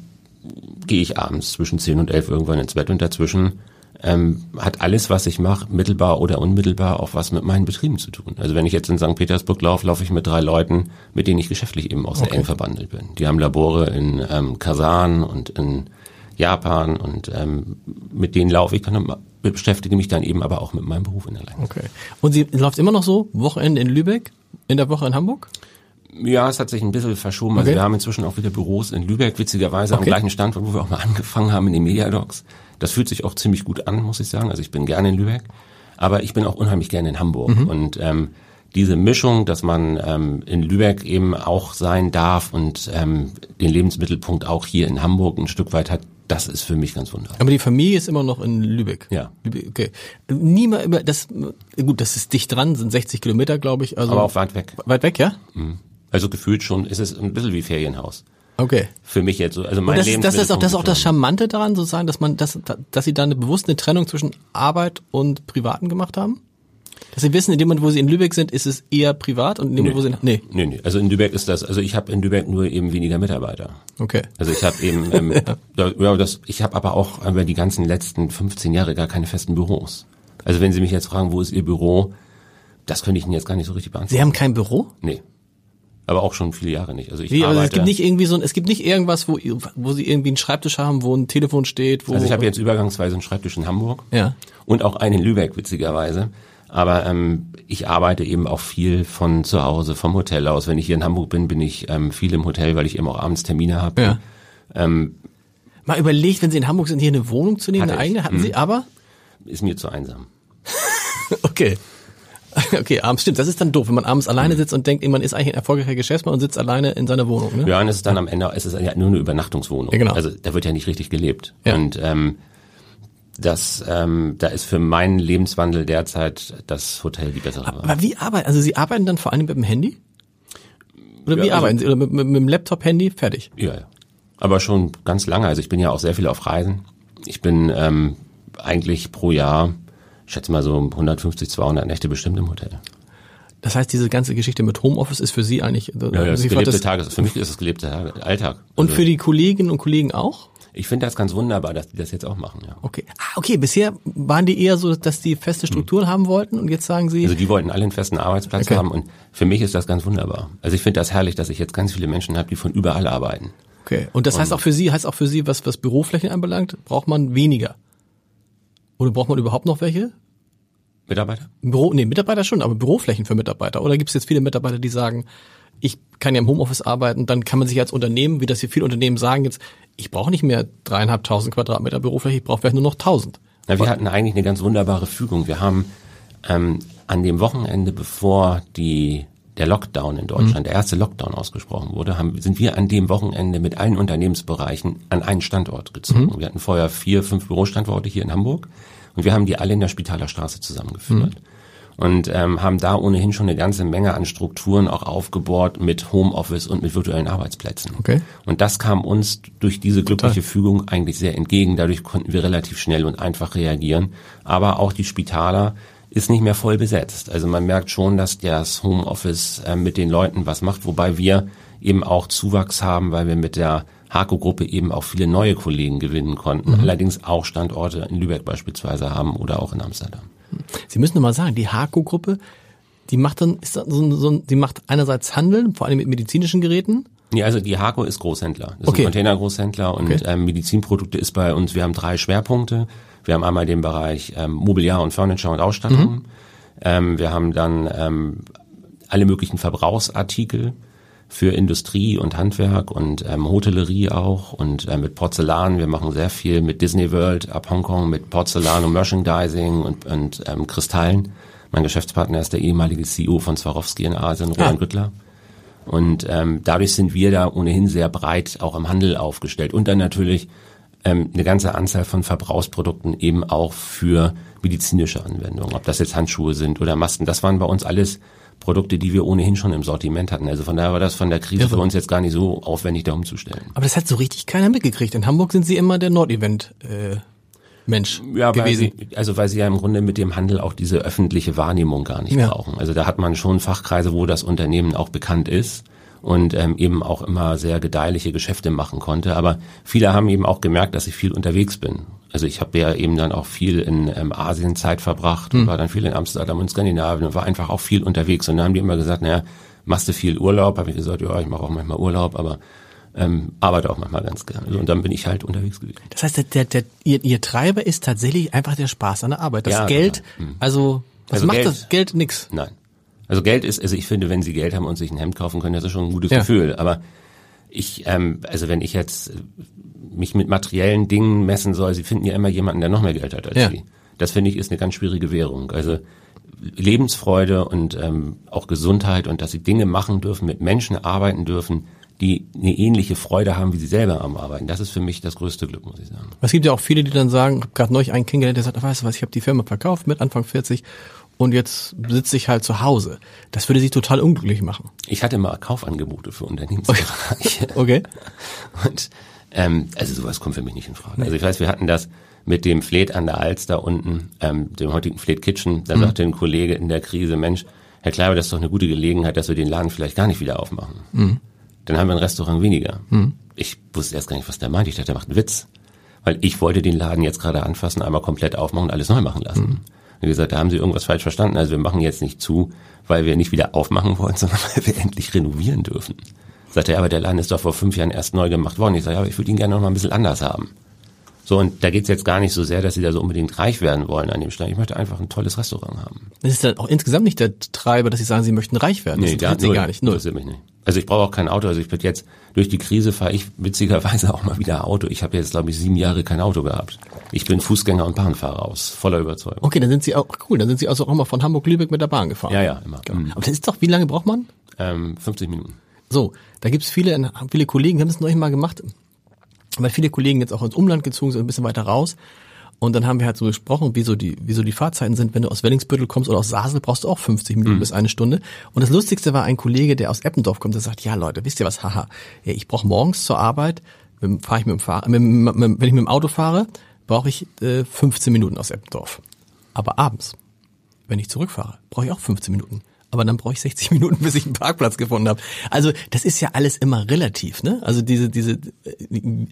gehe ich abends zwischen 10 und 11 irgendwann ins Bett und dazwischen ähm, hat alles, was ich mache, mittelbar oder unmittelbar auch was mit meinen Betrieben zu tun. Also wenn ich jetzt in St. Petersburg laufe, laufe ich mit drei Leuten, mit denen ich geschäftlich eben auch sehr eng verbandelt bin. Die haben Labore in ähm, Kasan und in Japan und ähm, mit denen laufe ich, kann, beschäftige mich dann eben aber auch mit meinem Beruf in der Leitung. Okay. Und Sie läuft immer noch so, Wochenende in Lübeck, in der Woche in Hamburg? Ja, es hat sich ein bisschen verschoben. Also Okay. wir haben inzwischen auch wieder Büros in Lübeck, witzigerweise am Okay. gleichen Standort, wo wir auch mal angefangen haben in den Mediadocs. Das fühlt sich auch ziemlich gut an, muss ich sagen. Also ich bin gerne in Lübeck, aber ich bin auch unheimlich gerne in Hamburg. Mhm. Und ähm, diese Mischung, dass man ähm, in Lübeck eben auch sein darf und ähm, den Lebensmittelpunkt auch hier in Hamburg ein Stück weit hat, das ist für mich ganz wunderbar. Aber die Familie ist immer noch in Lübeck. Ja. Lübeck, okay. Niemand über das, gut, das ist dicht dran, sind 60 Kilometer, glaube ich. Also Aber auch weit weg. weit weg, ja? Also gefühlt schon ist es ein bisschen wie Ferienhaus. Okay. Für mich jetzt so. Also mein Und das, ist, das ist auch das auch das Charmante daran, sozusagen, dass man, dass, dass Sie da eine bewusste Trennung zwischen Arbeit und Privaten gemacht haben? Dass Sie wissen, in dem Moment, wo Sie in Lübeck sind, ist es eher privat und in dem Moment, wo Sie, nee, Nee, nee. Also in Lübeck ist das, also ich habe in Lübeck nur eben weniger Mitarbeiter. okay. Also ich habe eben, ähm, [laughs] ja. ja, das, ich habe aber auch über die ganzen letzten 15 Jahre gar keine festen Büros. Also wenn Sie mich jetzt fragen, wo ist Ihr Büro, das könnte ich Ihnen jetzt gar nicht so richtig beantworten. Sie haben kein Büro? Nee. Aber auch schon viele Jahre nicht. Also ich Wie, also arbeite, es gibt nicht irgendwie so ein, es gibt nicht irgendwas, wo, wo Sie irgendwie einen Schreibtisch haben, wo ein Telefon steht, wo. also ich habe jetzt übergangsweise einen Schreibtisch in Hamburg Ja. und auch einen in Lübeck, witzigerweise. Aber ähm, ich arbeite eben auch viel von zu Hause, vom Hotel aus. Wenn ich hier in Hamburg bin, bin ich ähm, viel im Hotel, weil ich eben auch abends Termine habe. Ja. Ähm, Mal überlegt, wenn Sie in Hamburg sind, hier eine Wohnung zu nehmen, eine ich. eigene, hatten Sie, aber? ist mir zu einsam. [laughs] Okay. [laughs] Okay, abends stimmt. Das ist dann doof, wenn man abends alleine sitzt und denkt, man ist eigentlich ein erfolgreicher Geschäftsmann und sitzt alleine in seiner Wohnung. Ne? Ja, und es ist dann am Ende, es ist ja nur eine Übernachtungswohnung. Ja, genau. Also da wird ja nicht richtig gelebt. Ja. Und ähm, das, ähm, da ist für meinen Lebenswandel derzeit das Hotel die bessere Wahl. Aber wie arbeiten? Also Sie arbeiten dann vor allem mit dem Handy? Oder Ja, wie also- arbeiten Sie? Oder mit, mit, mit dem Laptop-Handy? Fertig. Ja, ja. Aber schon ganz lange. Also ich bin ja auch sehr viel auf Reisen. Ich bin ähm, eigentlich pro Jahr, ich schätze mal so 150, 200 Nächte bestimmt im Hotel. Das heißt, diese ganze Geschichte mit Homeoffice ist für Sie eigentlich. Ja, ja, das Sie gelebte das, Tages. Für mich ist es gelebter Tag- Alltag. und Also für die Kolleginnen und Kollegen auch? ich finde das ganz wunderbar, dass die das jetzt auch machen. Ja. Okay. Ah, okay. Bisher waren die eher so, dass die feste Strukturen haben wollten und jetzt sagen Sie. Also die wollten alle einen festen Arbeitsplatz Okay. haben und für mich ist das ganz wunderbar. Also ich finde das herrlich, dass ich jetzt ganz viele Menschen habe, die von überall arbeiten. okay. Und das heißt auch für Sie, heißt auch für Sie, was was Büroflächen anbelangt, braucht man weniger. Oder braucht man überhaupt noch welche? Mitarbeiter? Büro, nee, Mitarbeiter schon, aber Büroflächen für Mitarbeiter. Oder gibt es jetzt viele Mitarbeiter, die sagen, ich kann ja im Homeoffice arbeiten, dann kann man sich als Unternehmen, wie das hier viele Unternehmen sagen jetzt, ich brauche nicht mehr dreieinhalbtausend Quadratmeter Bürofläche, ich brauche vielleicht nur noch tausend. Na, wir hatten eigentlich eine ganz wunderbare Fügung. Wir haben ähm, an dem Wochenende, bevor die der Lockdown in Deutschland, der erste Lockdown ausgesprochen wurde, haben, sind wir an dem Wochenende mit allen Unternehmensbereichen an einen Standort gezogen. Wir hatten vorher vier, fünf Bürostandorte hier in Hamburg und wir haben die alle in der Spitaler Straße zusammengeführt. Und ähm, haben da ohnehin schon eine ganze Menge an Strukturen auch aufgebohrt mit Homeoffice und mit virtuellen Arbeitsplätzen. Okay. Und das kam uns durch diese glückliche Fügung eigentlich sehr entgegen. Dadurch konnten wir relativ schnell und einfach reagieren. Aber auch die Spitaler ist nicht mehr voll besetzt. Also man merkt schon, dass das Homeoffice äh, mit den Leuten was macht, wobei wir eben auch Zuwachs haben, weil wir mit der Hako-Gruppe eben auch viele neue Kollegen gewinnen konnten. Allerdings auch Standorte in Lübeck beispielsweise haben oder auch in Amsterdam. Sie müssen nur mal sagen, die Hako-Gruppe, die macht dann, ist dann so, so, die macht einerseits Handeln, vor allem mit medizinischen Geräten. Ja, also die Hako ist Großhändler. Das Okay. ist ein Containergroßhändler und Okay. ähm, Medizinprodukte ist bei uns, wir haben drei Schwerpunkte. Wir haben einmal den Bereich ähm, Mobiliar und Furniture und Ausstattung. Ähm, wir haben dann ähm, alle möglichen Verbrauchsartikel. für Industrie und Handwerk und ähm, Hotellerie auch und äh, mit Porzellan. Wir machen sehr viel mit Disney World ab Hongkong mit Porzellan und Merchandising und, und ähm, Kristallen. Mein Geschäftspartner ist der ehemalige CEO von Swarovski in Asien, Roland ja. Güttler. Und ähm, dadurch sind wir da ohnehin sehr breit auch im Handel aufgestellt. Und dann natürlich ähm, eine ganze Anzahl von Verbrauchsprodukten eben auch für medizinische Anwendungen. Ob das jetzt Handschuhe sind oder Masken. Das waren bei uns alles Produkte, die wir ohnehmen schon im Sortiment hatten. Also von daher war das von der Krise für uns jetzt gar nicht so aufwendig, da umzustellen. Aber das hat so richtig keiner mitgekriegt. In Hamburg sind Sie immer der Nordevent. Äh Mensch ja, gewesen. Weil sie, also weil sie ja im Grunde mit dem Handel auch diese öffentliche Wahrnehmung gar nicht ja. brauchen. Also da hat man schon Fachkreise, wo das Unternehmen auch bekannt ist und ähm, eben auch immer sehr gedeihliche Geschäfte machen konnte. Aber viele haben eben auch gemerkt, dass ich viel unterwegs bin. Also ich habe ja eben dann auch viel in ähm, Asien Zeit verbracht und hm. war dann viel in Amsterdam und Skandinavien und war einfach auch viel unterwegs. Und dann haben die immer gesagt, naja, machst du viel Urlaub? Habe ich gesagt, ja, ich mache auch manchmal Urlaub, aber ähm, arbeite auch manchmal ganz gerne. Also, und dann bin ich halt unterwegs gewesen. Das heißt, der, der, der, ihr, ihr Treiber ist tatsächlich einfach der Spaß an der Arbeit. Das ja, Geld, genau. also was also macht Geld, das Geld nix? Nein. Also Geld ist, also ich finde, wenn Sie Geld haben und sich ein Hemd kaufen können, das ist schon ein gutes ja. Gefühl. Aber ich, ähm, also wenn ich jetzt mich mit materiellen Dingen messen soll, Sie finden ja immer jemanden, der noch mehr Geld hat als ja. Sie. Das finde ich ist eine ganz schwierige Währung. Also Lebensfreude und ähm, auch Gesundheit und dass Sie Dinge machen dürfen, mit Menschen arbeiten dürfen, die eine ähnliche Freude haben, wie sie selber am Arbeiten. Das ist für mich das größte Glück, muss ich sagen. Es gibt ja auch viele, die dann sagen, ich habe gerade neulich einen kennengelernt, der sagt, weißt du was, ich habe die Firma verkauft mit Anfang 40 und jetzt sitze ich halt zu Hause. Das würde sie total unglücklich machen. Ich hatte mal Kaufangebote für Unternehmensbereiche. [laughs] okay. Und ähm, also sowas kommt für mich nicht in Frage. Also ich weiß, wir hatten das mit dem Fleet an der Alster unten, ähm, dem heutigen Fleet Kitchen. Da mhm. sagte ein Kollege in der Krise, Mensch, Herr Kleiber, das ist doch eine gute Gelegenheit, dass wir den Laden vielleicht gar nicht wieder aufmachen. Mhm. Dann haben wir ein Restaurant weniger. Mhm. Ich wusste erst gar nicht, was der meint. Ich dachte, der macht einen Witz. Weil ich wollte den Laden jetzt gerade anfassen, einmal komplett aufmachen und alles neu machen lassen. Und gesagt, da haben Sie irgendwas falsch verstanden. Also wir machen jetzt nicht zu, weil wir nicht wieder aufmachen wollen, [laughs] sondern weil wir endlich renovieren dürfen. Sagt er, aber der Laden ist doch vor fünf Jahren erst neu gemacht worden. Ich sage, ja, aber ich würde ihn gerne noch mal ein bisschen anders haben. So, und da geht's jetzt gar nicht so sehr, dass sie da so unbedingt reich werden wollen an dem Stand. Ich möchte einfach ein tolles Restaurant haben. Das ist dann auch insgesamt nicht der Treiber, dass sie sagen, sie möchten reich werden. Das nee, gar, sie gar nicht. Null. Das mich nicht. Also ich brauche auch kein Auto. Also ich bin jetzt durch die Krise fahre ich witzigerweise [laughs] auch mal wieder Auto. Ich habe jetzt glaube ich sieben Jahre kein Auto gehabt. Ich bin Fußgänger und Bahnfahrer aus voller Überzeugung. Okay, dann sind Sie auch cool. Dann sind Sie also auch mal von Hamburg Lübeck mit der Bahn gefahren. Ja, ja, immer. Genau. Aber das ist doch, wie lange braucht man? Ähm, 50 Minuten. So, da gibt's viele, viele Kollegen, die haben das neulich mal gemacht weil viele Kollegen jetzt auch ins Umland gezogen sind, ein bisschen weiter raus. Und dann haben wir halt so gesprochen, wie so die, wie so die Fahrzeiten sind. Wenn du aus Wellingsbüttel kommst oder aus Sasel, brauchst du auch 50 Minuten mhm. bis eine Stunde. Und das Lustigste war ein Kollege, der aus Eppendorf kommt, der sagt, ja Leute, wisst ihr was, haha, ja, ich brauche morgens zur Arbeit, fahre ich mit dem Fahr mit, mit, wenn ich mit dem Auto fahre, brauche ich äh, 15 Minuten aus Eppendorf. Aber abends, wenn ich zurückfahre, brauche ich auch 15 Minuten aber dann brauche ich 60 [laughs] Minuten, bis ich einen Parkplatz gefunden habe. Also das ist ja alles immer relativ, ne? Also diese diese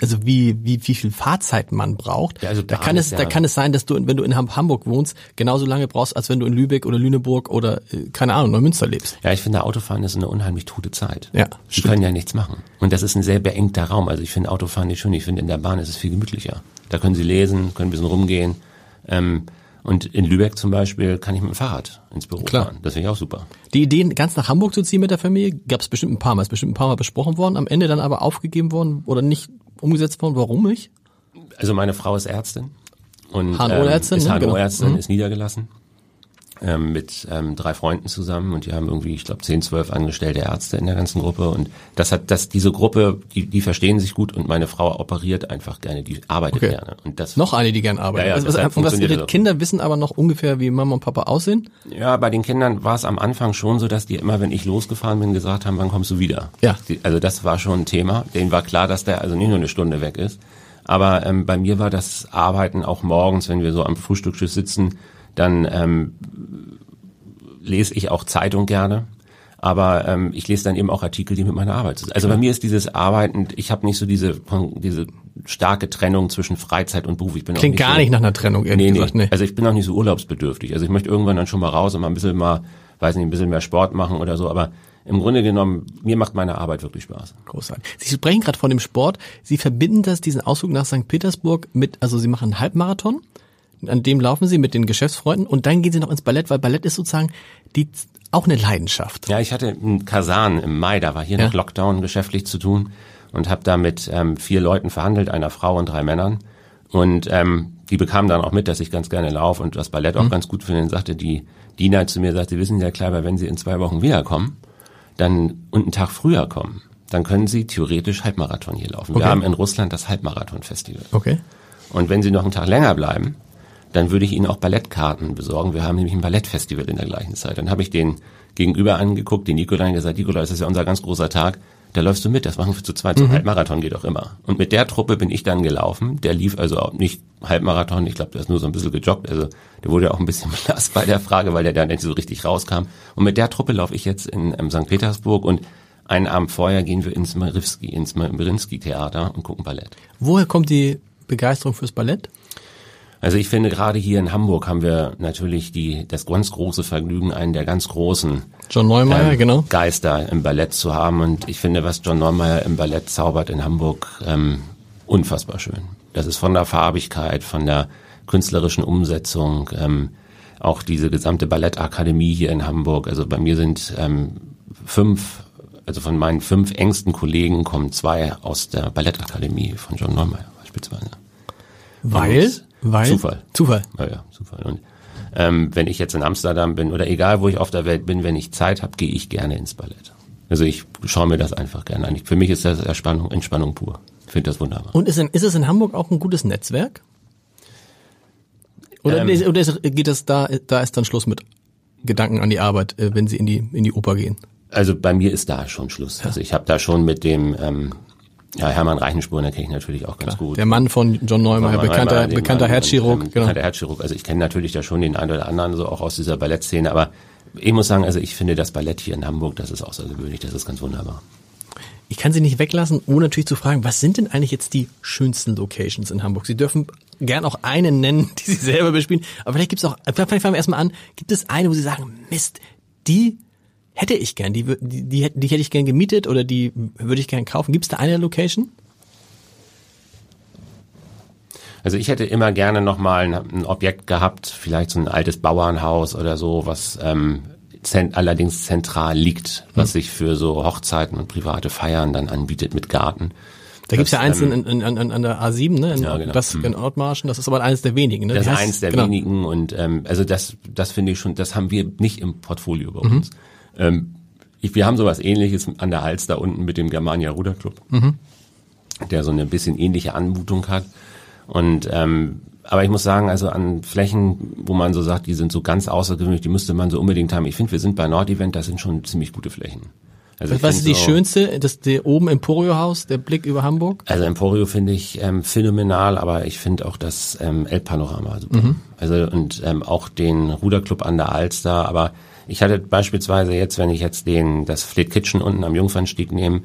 also wie wie wie viel Fahrzeit man braucht. Ja, also da kann es ja da kann es sein, dass du wenn du in Hamburg wohnst, genauso lange brauchst, als wenn du in Lübeck oder Lüneburg oder äh, keine Ahnung Neumünster lebst. Ja, ich finde Autofahren ist eine unheimlich tote Zeit. Ja. Sie können ja nichts machen und das ist ein sehr beengter Raum. Also ich finde Autofahren nicht schön. Ich finde in der Bahn ist es viel gemütlicher. Da können Sie lesen, können ein bisschen rumgehen. Ähm, und in Lübeck zum Beispiel kann ich mit dem Fahrrad ins Büro Klar. fahren. Das finde ich auch super. Die Idee, ganz nach Hamburg zu ziehen mit der Familie, gab es bestimmt ein paar Mal, ist bestimmt ein paar Mal besprochen worden, am Ende dann aber aufgegeben worden oder nicht umgesetzt worden. Warum nicht? Also meine Frau ist Ärztin und HNO-Ärztin, ähm, ist HNO-Ärztin, genau. Mhm. ist niedergelassen ähm, mit ähm, drei Freunden zusammen und die haben irgendwie, ich glaube, zehn, zwölf angestellte Ärzte in der ganzen Gruppe und das hat, das diese Gruppe, die, die verstehen sich gut und meine Frau operiert einfach gerne, die arbeitet okay. gerne und das noch eine, die gerne arbeitet. Ja, ja, also, und was ihre Kinder wissen aber noch ungefähr, wie Mama und Papa aussehen? Ja, bei den Kindern war es am Anfang schon so, dass die immer, wenn ich losgefahren bin, gesagt haben, wann kommst du wieder? Ja. Die, also das war schon ein Thema. Denen war klar, dass der also nicht nur eine Stunde weg ist. Aber ähm, bei mir war das Arbeiten auch morgens, wenn wir so am Frühstückstisch sitzen, dann ähm, lese ich auch Zeitung gerne. Aber ähm, ich lese dann eben auch Artikel, die mit meiner Arbeit sind. Also bei mir ist dieses Arbeiten, ich habe nicht so diese diese starke Trennung zwischen Freizeit und Beruf. Ich bin Klingt nicht gar so, nicht nach einer Trennung, ehrlich nee, gesagt. Nee. Also ich bin auch nicht so urlaubsbedürftig. Also ich möchte irgendwann dann schon mal raus und mal ein bisschen mal, weiß nicht, ein bisschen mehr Sport machen oder so. Aber im Grunde genommen, mir macht meine Arbeit wirklich Spaß. Großartig. Sie sprechen gerade von dem Sport. Sie verbinden das, diesen Ausflug nach St. Petersburg mit, also Sie machen einen Halbmarathon an dem laufen sie mit den Geschäftsfreunden und dann gehen sie noch ins Ballett, weil Ballett ist sozusagen die auch eine Leidenschaft. Ja, ich hatte in Kasan im Mai, da war hier Ja. noch Lockdown geschäftlich zu tun und habe da mit ähm, vier Leuten verhandelt, einer Frau und drei Männern. Und ähm, die bekamen dann auch mit, dass ich ganz gerne laufe und das Ballett auch ganz gut finde. Dann sagte die Dina zu mir, sagte, wissen Sie, Herr Kleiber, wenn Sie in zwei Wochen wiederkommen, dann und einen Tag früher kommen, dann können Sie theoretisch Halbmarathon hier laufen. Okay. Wir haben in Russland das Halbmarathon-Festival. Okay. Und wenn Sie noch einen Tag länger bleiben, dann würde ich Ihnen auch Ballettkarten besorgen. Wir haben nämlich ein Ballettfestival in der gleichen Zeit. Dann habe ich den gegenüber angeguckt, den Nikolai, und gesagt, Nikolai, das ist ja unser ganz großer Tag. Da läufst du mit, das machen wir zu zweit. So ein Halbmarathon geht auch immer. Und mit der Truppe bin ich dann gelaufen. Der lief also auch nicht Halbmarathon, ich glaube, der ist nur so ein bisschen gejoggt. Also der wurde auch ein bisschen [laughs] belast bei der Frage, weil der da nicht so richtig rauskam. Und mit der Truppe laufe ich jetzt in ähm, St. Petersburg und einen Abend vorher gehen wir ins Marinsky, ins Marinsky-Theater und gucken Ballett. Woher kommt die Begeisterung fürs Ballett? Also ich finde gerade hier in Hamburg haben wir natürlich die das ganz große Vergnügen, einen der ganz großen John Neumeier, ähm, genau. Geister im Ballett zu haben. Und ich finde, was John Neumeier im Ballett zaubert in Hamburg, ähm, unfassbar schön. Das ist von der Farbigkeit, von der künstlerischen Umsetzung, ähm, auch diese gesamte Ballettakademie hier in Hamburg. Also bei mir sind ähm, fünf, also von meinen fünf engsten Kollegen kommen zwei aus der Ballettakademie von John Neumeier beispielsweise. Weil? Und Weil? Zufall. Zufall. Ja, ja, Zufall. Und ähm, wenn ich jetzt in Amsterdam bin oder egal wo ich auf der Welt bin, wenn ich Zeit habe, gehe ich gerne ins Ballett. Also ich schaue mir das einfach gerne an. Ich- Für mich ist das Entspannung, Entspannung pur. Ich finde das wunderbar. Und ist, in, ist es in Hamburg auch ein gutes Netzwerk? Oder, Ähm. oder ist, geht das da, da ist dann Schluss mit Gedanken an die Arbeit, äh, wenn Sie in die, in die Oper gehen? Also bei mir ist da schon Schluss. Also ich habe da schon mit dem ähm, ja, Hermann Reichenspuren, den kenne ich natürlich auch ganz gut. Der Mann von John Hermann bekannter, Reimer, bekannter Herzchirurg, genau. Bekannter Herzchirurg. Also ich kenne natürlich da schon den einen oder anderen so auch aus dieser Ballettszene, aber ich muss sagen, also ich finde das Ballett hier in Hamburg, das ist außergewöhnlich, das ist ganz wunderbar. Ich kann Sie nicht weglassen, ohne natürlich zu fragen, was sind denn eigentlich jetzt die schönsten Locations in Hamburg? Sie dürfen gern auch eine nennen, die Sie selber bespielen, aber vielleicht gibt es auch, vielleicht fangen wir erstmal an, gibt es eine, wo Sie sagen, Mist, die hätte ich gern, die, die, die, hätte- die hätte ich gern gemietet oder die würde ich gern kaufen. Gibt es da eine Location? Also ich hätte immer gerne nochmal ein, ein Objekt gehabt, vielleicht so ein altes Bauernhaus oder so, was ähm, zent allerdings zentral liegt, was sich für so Hochzeiten und private Feiern dann anbietet mit Garten. Da gibt's ja eins in, in, in, an, der A7, ne? In, Ja, genau. Das in Ortmarschen, das ist aber eines der wenigen, ne? Das ist eins der genau. wenigen und ähm, also das, das finde ich schon, das haben wir nicht im Portfolio bei Mhm. Ähm, ich, wir haben sowas ähnliches an der Hals da unten mit dem Germania Ruderclub, Mhm. der so eine bisschen ähnliche Anmutung hat. Und ähm, aber ich muss sagen, also an Flächen, wo man so sagt, die sind so ganz außergewöhnlich, die müsste man so unbedingt haben. Ich finde, wir sind bei Nordevent, das sind schon ziemlich gute Flächen. Also Was ist die so- schönste? Das der oben Emporio-Haus, der Blick über Hamburg? Also Emporio finde ich ähm, phänomenal, aber ich finde auch das ähm, Elbpanorama super. Also und ähm, auch den Ruderclub an der Alster. Aber ich hatte beispielsweise jetzt, wenn ich jetzt den das Fleet Kitchen unten am Jungfernstieg nehme,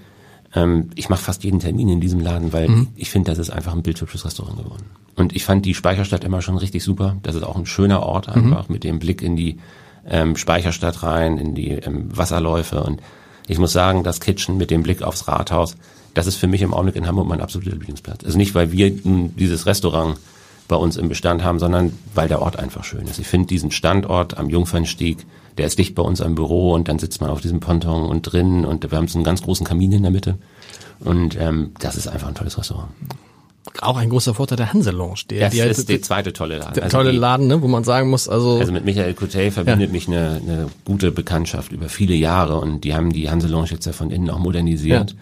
ähm, ich mache fast jeden Termin in diesem Laden, weil ich finde, das ist einfach ein bildhübsches Restaurant geworden. Und ich fand die Speicherstadt immer schon richtig super. Das ist auch ein schöner Ort einfach mit dem Blick in die ähm, Speicherstadt rein, in die ähm, Wasserläufe und ich muss sagen, das Kitchen mit dem Blick aufs Rathaus, das ist für mich im Augenblick in Hamburg mein absoluter Lieblingsplatz. Also nicht, weil wir dieses Restaurant bei uns im Bestand haben, sondern weil der Ort einfach schön ist. Ich finde diesen Standort am Jungfernstieg, der ist dicht bei uns am Büro und dann sitzt man auf diesem Ponton und drin und wir haben so einen ganz großen Kamin in der Mitte. Und ähm, das ist einfach ein tolles Restaurant. Auch ein großer Vorteil der Hanselounge, der, Das die halt- ist der zweite tolle Laden. der Also tolle die- Laden, ne? Wo man sagen muss, also, Also mit Michael Coutet verbindet mich eine, eine gute Bekanntschaft über viele Jahre und die haben die Hanselounge jetzt ja von innen auch modernisiert. Ja.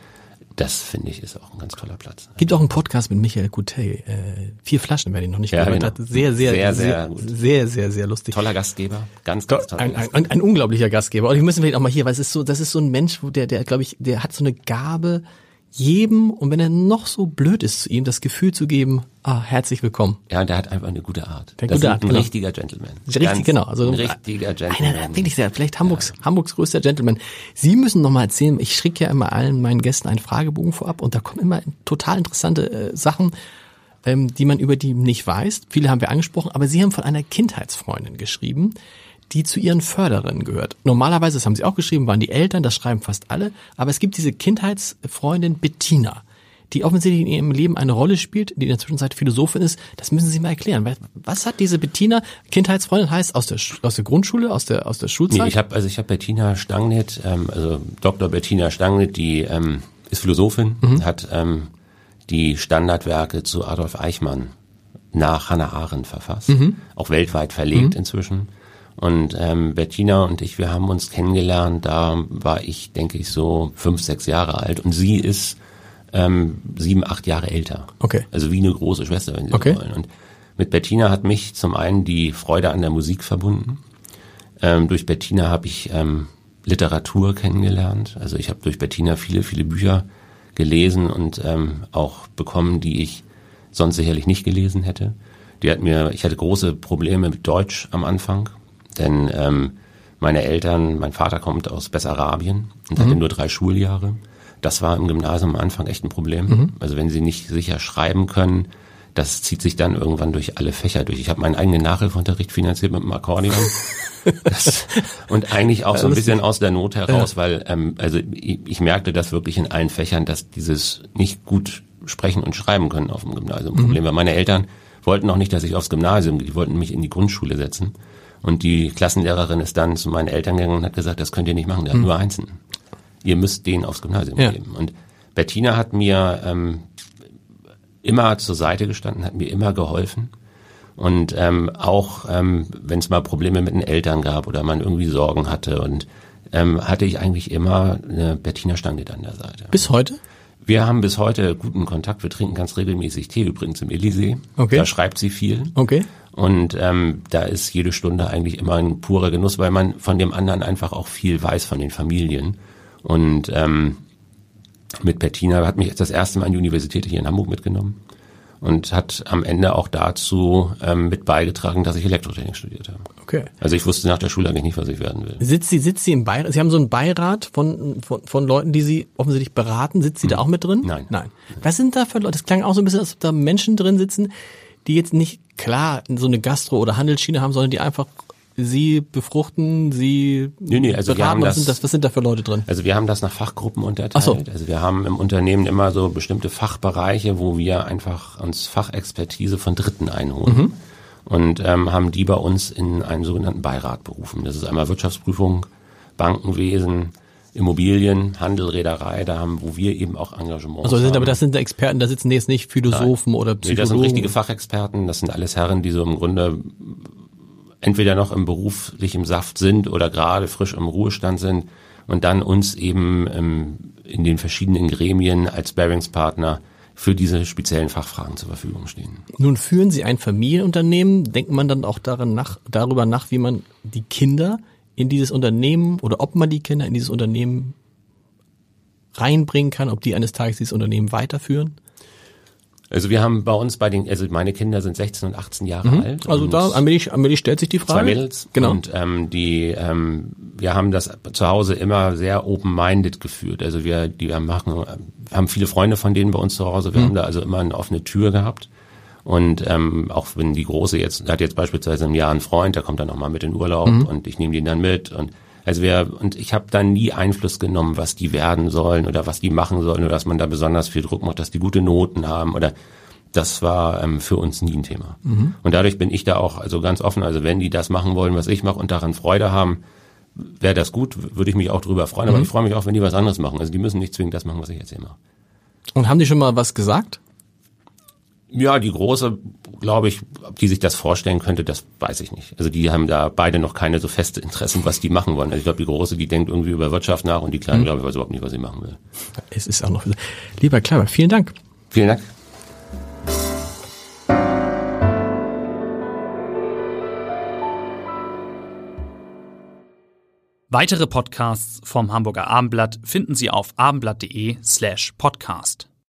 Das finde ich ist auch ein ganz toller Platz. gibt auch einen Podcast mit Michael Coutet. Äh, vier Flaschen, wer den noch nicht Ja, gehört genau. hat. Sehr, sehr, Sehr, sehr, sehr sehr, sehr, sehr, lustig. Toller Gastgeber, ganz, ganz toller Ein, ein, ein, ein unglaublicher Gastgeber. Und wir müssen vielleicht auch mal hier, weil es ist so, das ist so ein Mensch, wo der, der, glaube ich, der hat so eine Gabe, jedem, und wenn er noch so blöd ist zu ihm, das Gefühl zu geben, ah, herzlich willkommen. Ja, und der hat einfach eine gute Art. Der das gute ist Art, ein genau. richtiger Gentleman. Richtig, Ganz genau. Also ein richtiger Gentleman. Einer, wirklich sehr, vielleicht Hamburgs, Hamburgs größter Gentleman. Sie müssen noch mal erzählen, ich schicke ja immer allen meinen Gästen einen Fragebogen vorab und da kommen immer total interessante äh, Sachen, ähm, die man über die nicht weiß. Viele haben wir angesprochen, aber Sie haben von einer Kindheitsfreundin geschrieben, die zu Ihren Fördererinnen gehört. Normalerweise, das haben Sie auch geschrieben, waren die Eltern, das schreiben fast alle, aber es gibt diese Kindheitsfreundin Bettina. die offensichtlich in ihrem Leben eine Rolle spielt, die in der Zwischenzeit Philosophin ist. Das müssen Sie mal erklären. Was hat diese Bettina, Kindheitsfreundin heißt, aus der, aus der Grundschule, aus der, aus der Schulzeit? Nee, ich habe also ich habe Bettina Stangnet, ähm, also Dr. Bettina Stangnet, die ähm, ist Philosophin, mhm. hat ähm, die Standardwerke zu Adolf Eichmann nach Hannah Arendt verfasst, mhm. auch weltweit verlegt mhm. inzwischen. Und ähm, Bettina und ich, wir haben uns kennengelernt, da war ich, denke ich, so fünf, sechs Jahre alt und sie ist ähm, sieben, acht Jahre älter. Okay. Also wie eine große Schwester, wenn Sie okay. so wollen. Und mit Bettina hat mich zum einen die Freude an der Musik verbunden. Ähm, durch Bettina habe ich ähm, Literatur kennengelernt. Also ich habe durch Bettina viele, viele Bücher gelesen und ähm, auch bekommen, die ich sonst sicherlich nicht gelesen hätte. Die hat mir, ich hatte große Probleme mit Deutsch am Anfang denn ähm, meine Eltern, mein Vater kommt aus Bessarabien und mhm. hatte nur drei Schuljahre. Das war im Gymnasium am Anfang echt ein Problem. Mhm. Also wenn sie nicht sicher schreiben können, das zieht sich dann irgendwann durch alle Fächer durch. Ich habe meinen eigenen Nachhilfeunterricht finanziert mit dem Akkordeon. [laughs] das, und eigentlich auch so ein bisschen aus der Not heraus, ja. weil ähm, also ich, ich merkte das wirklich in allen Fächern, dass dieses nicht gut sprechen und schreiben können auf dem Gymnasium ein Problem mhm. war. Meine Eltern wollten auch nicht, dass ich aufs Gymnasium gehe, die wollten mich in die Grundschule setzen. Und die Klassenlehrerin ist dann zu meinen Eltern gegangen und hat gesagt, das könnt ihr nicht machen, der hm. hat nur Einsen. Ihr müsst den aufs Gymnasium ja. geben. Und Bettina hat mir ähm, immer zur Seite gestanden, hat mir immer geholfen. Und ähm, auch ähm, wenn es mal Probleme mit den Eltern gab oder man irgendwie Sorgen hatte und ähm, hatte ich eigentlich immer eine Bettina Stange an der Seite. Bis heute? Wir haben bis heute guten Kontakt. Wir trinken ganz regelmäßig Tee übrigens im Elysee. Okay. Da schreibt sie viel. Okay. Und ähm, da ist jede Stunde eigentlich immer ein purer Genuss, weil man von dem anderen einfach auch viel weiß von den Familien. Und ähm, mit Bettina hat mich das erste Mal an die Universität hier in Hamburg mitgenommen und hat am Ende auch dazu ähm, mit beigetragen, dass ich Elektrotechnik studiert habe. Okay. Also ich wusste nach der Schule eigentlich nicht, was ich werden will. Sitzt sie, sitzt sie im Beirat? Sie haben so einen Beirat von, von, von Leuten, die Sie offensichtlich beraten. Sitzt sie hm. da auch mit drin? Nein. Nein. Was sind da für Leute? Das klang auch so ein bisschen, als ob da Menschen drin sitzen, die jetzt nicht klar so eine Gastro- oder Handelsschiene haben, sondern die einfach Sie befruchten, Sie nee, nee, also beraten, was, sind das, was sind da für Leute drin? Also wir haben das nach Fachgruppen unterteilt. So. Also wir haben im Unternehmen immer so bestimmte Fachbereiche, wo wir einfach uns Fachexpertise von Dritten einholen. Mhm. Und ähm, haben die bei uns in einen sogenannten Beirat berufen. Das ist einmal Wirtschaftsprüfung, Bankenwesen, Immobilien, Handel, Reederei, da haben, wo wir eben auch Engagements Also sind, haben. aber das sind Experten, da sitzen jetzt nicht Philosophen Nein. oder Psychologen. Nee, das sind richtige Fachexperten, das sind alles Herren, die so im Grunde entweder noch im beruflichen Saft sind oder gerade frisch im Ruhestand sind und dann uns eben ähm, in den verschiedenen Gremien als Bearingspartner für diese speziellen Fachfragen zur Verfügung stehen. Nun führen Sie ein Familienunternehmen, denkt man dann auch daran nach, darüber nach, wie man die Kinder in dieses Unternehmen oder ob man die Kinder in dieses Unternehmen reinbringen kann, ob die eines Tages dieses Unternehmen weiterführen? Also wir haben bei uns bei den, also meine Kinder sind 16 und 18 Jahre mhm. alt. Also da, Amelie, Amelie stellt sich die Frage. Zwei Mädels. Genau. Und ähm, die, ähm, wir haben das zu Hause immer sehr open-minded geführt. Also wir, die wir machen, wir haben viele Freunde von denen bei uns zu Hause. Wir mhm. haben da also immer eine offene Tür gehabt. Und ähm, auch wenn die Große jetzt, hat jetzt beispielsweise im Jahr einen Freund, der kommt dann nochmal mit in Urlaub mhm. und ich nehme den dann mit. Und also wir, und ich habe dann nie Einfluss genommen, was die werden sollen oder was die machen sollen oder dass man da besonders viel Druck macht, dass die gute Noten haben oder das war ähm, für uns nie ein Thema. Mhm. Und dadurch bin ich da auch also ganz offen. Also wenn die das machen wollen, was ich mache und daran Freude haben, wäre das gut, würde ich mich auch drüber freuen. Mhm. Aber ich freue mich auch, wenn die was anderes machen. Also die müssen nicht zwingend das machen, was ich jetzt hier mache. Und haben die schon mal was gesagt? Ja, die große, glaube ich, ob die sich das vorstellen könnte, das weiß ich nicht. Also die haben da beide noch keine so feste Interessen, was die machen wollen. Also ich glaube, die große, die denkt irgendwie über Wirtschaft nach und die kleine, mhm. glaube ich, weiß überhaupt nicht, was sie machen will. Es ist auch noch. Lieber Kleiber, vielen Dank. Vielen Dank. Weitere Podcasts vom Hamburger Abendblatt finden Sie auf abendblatt.de slash podcast.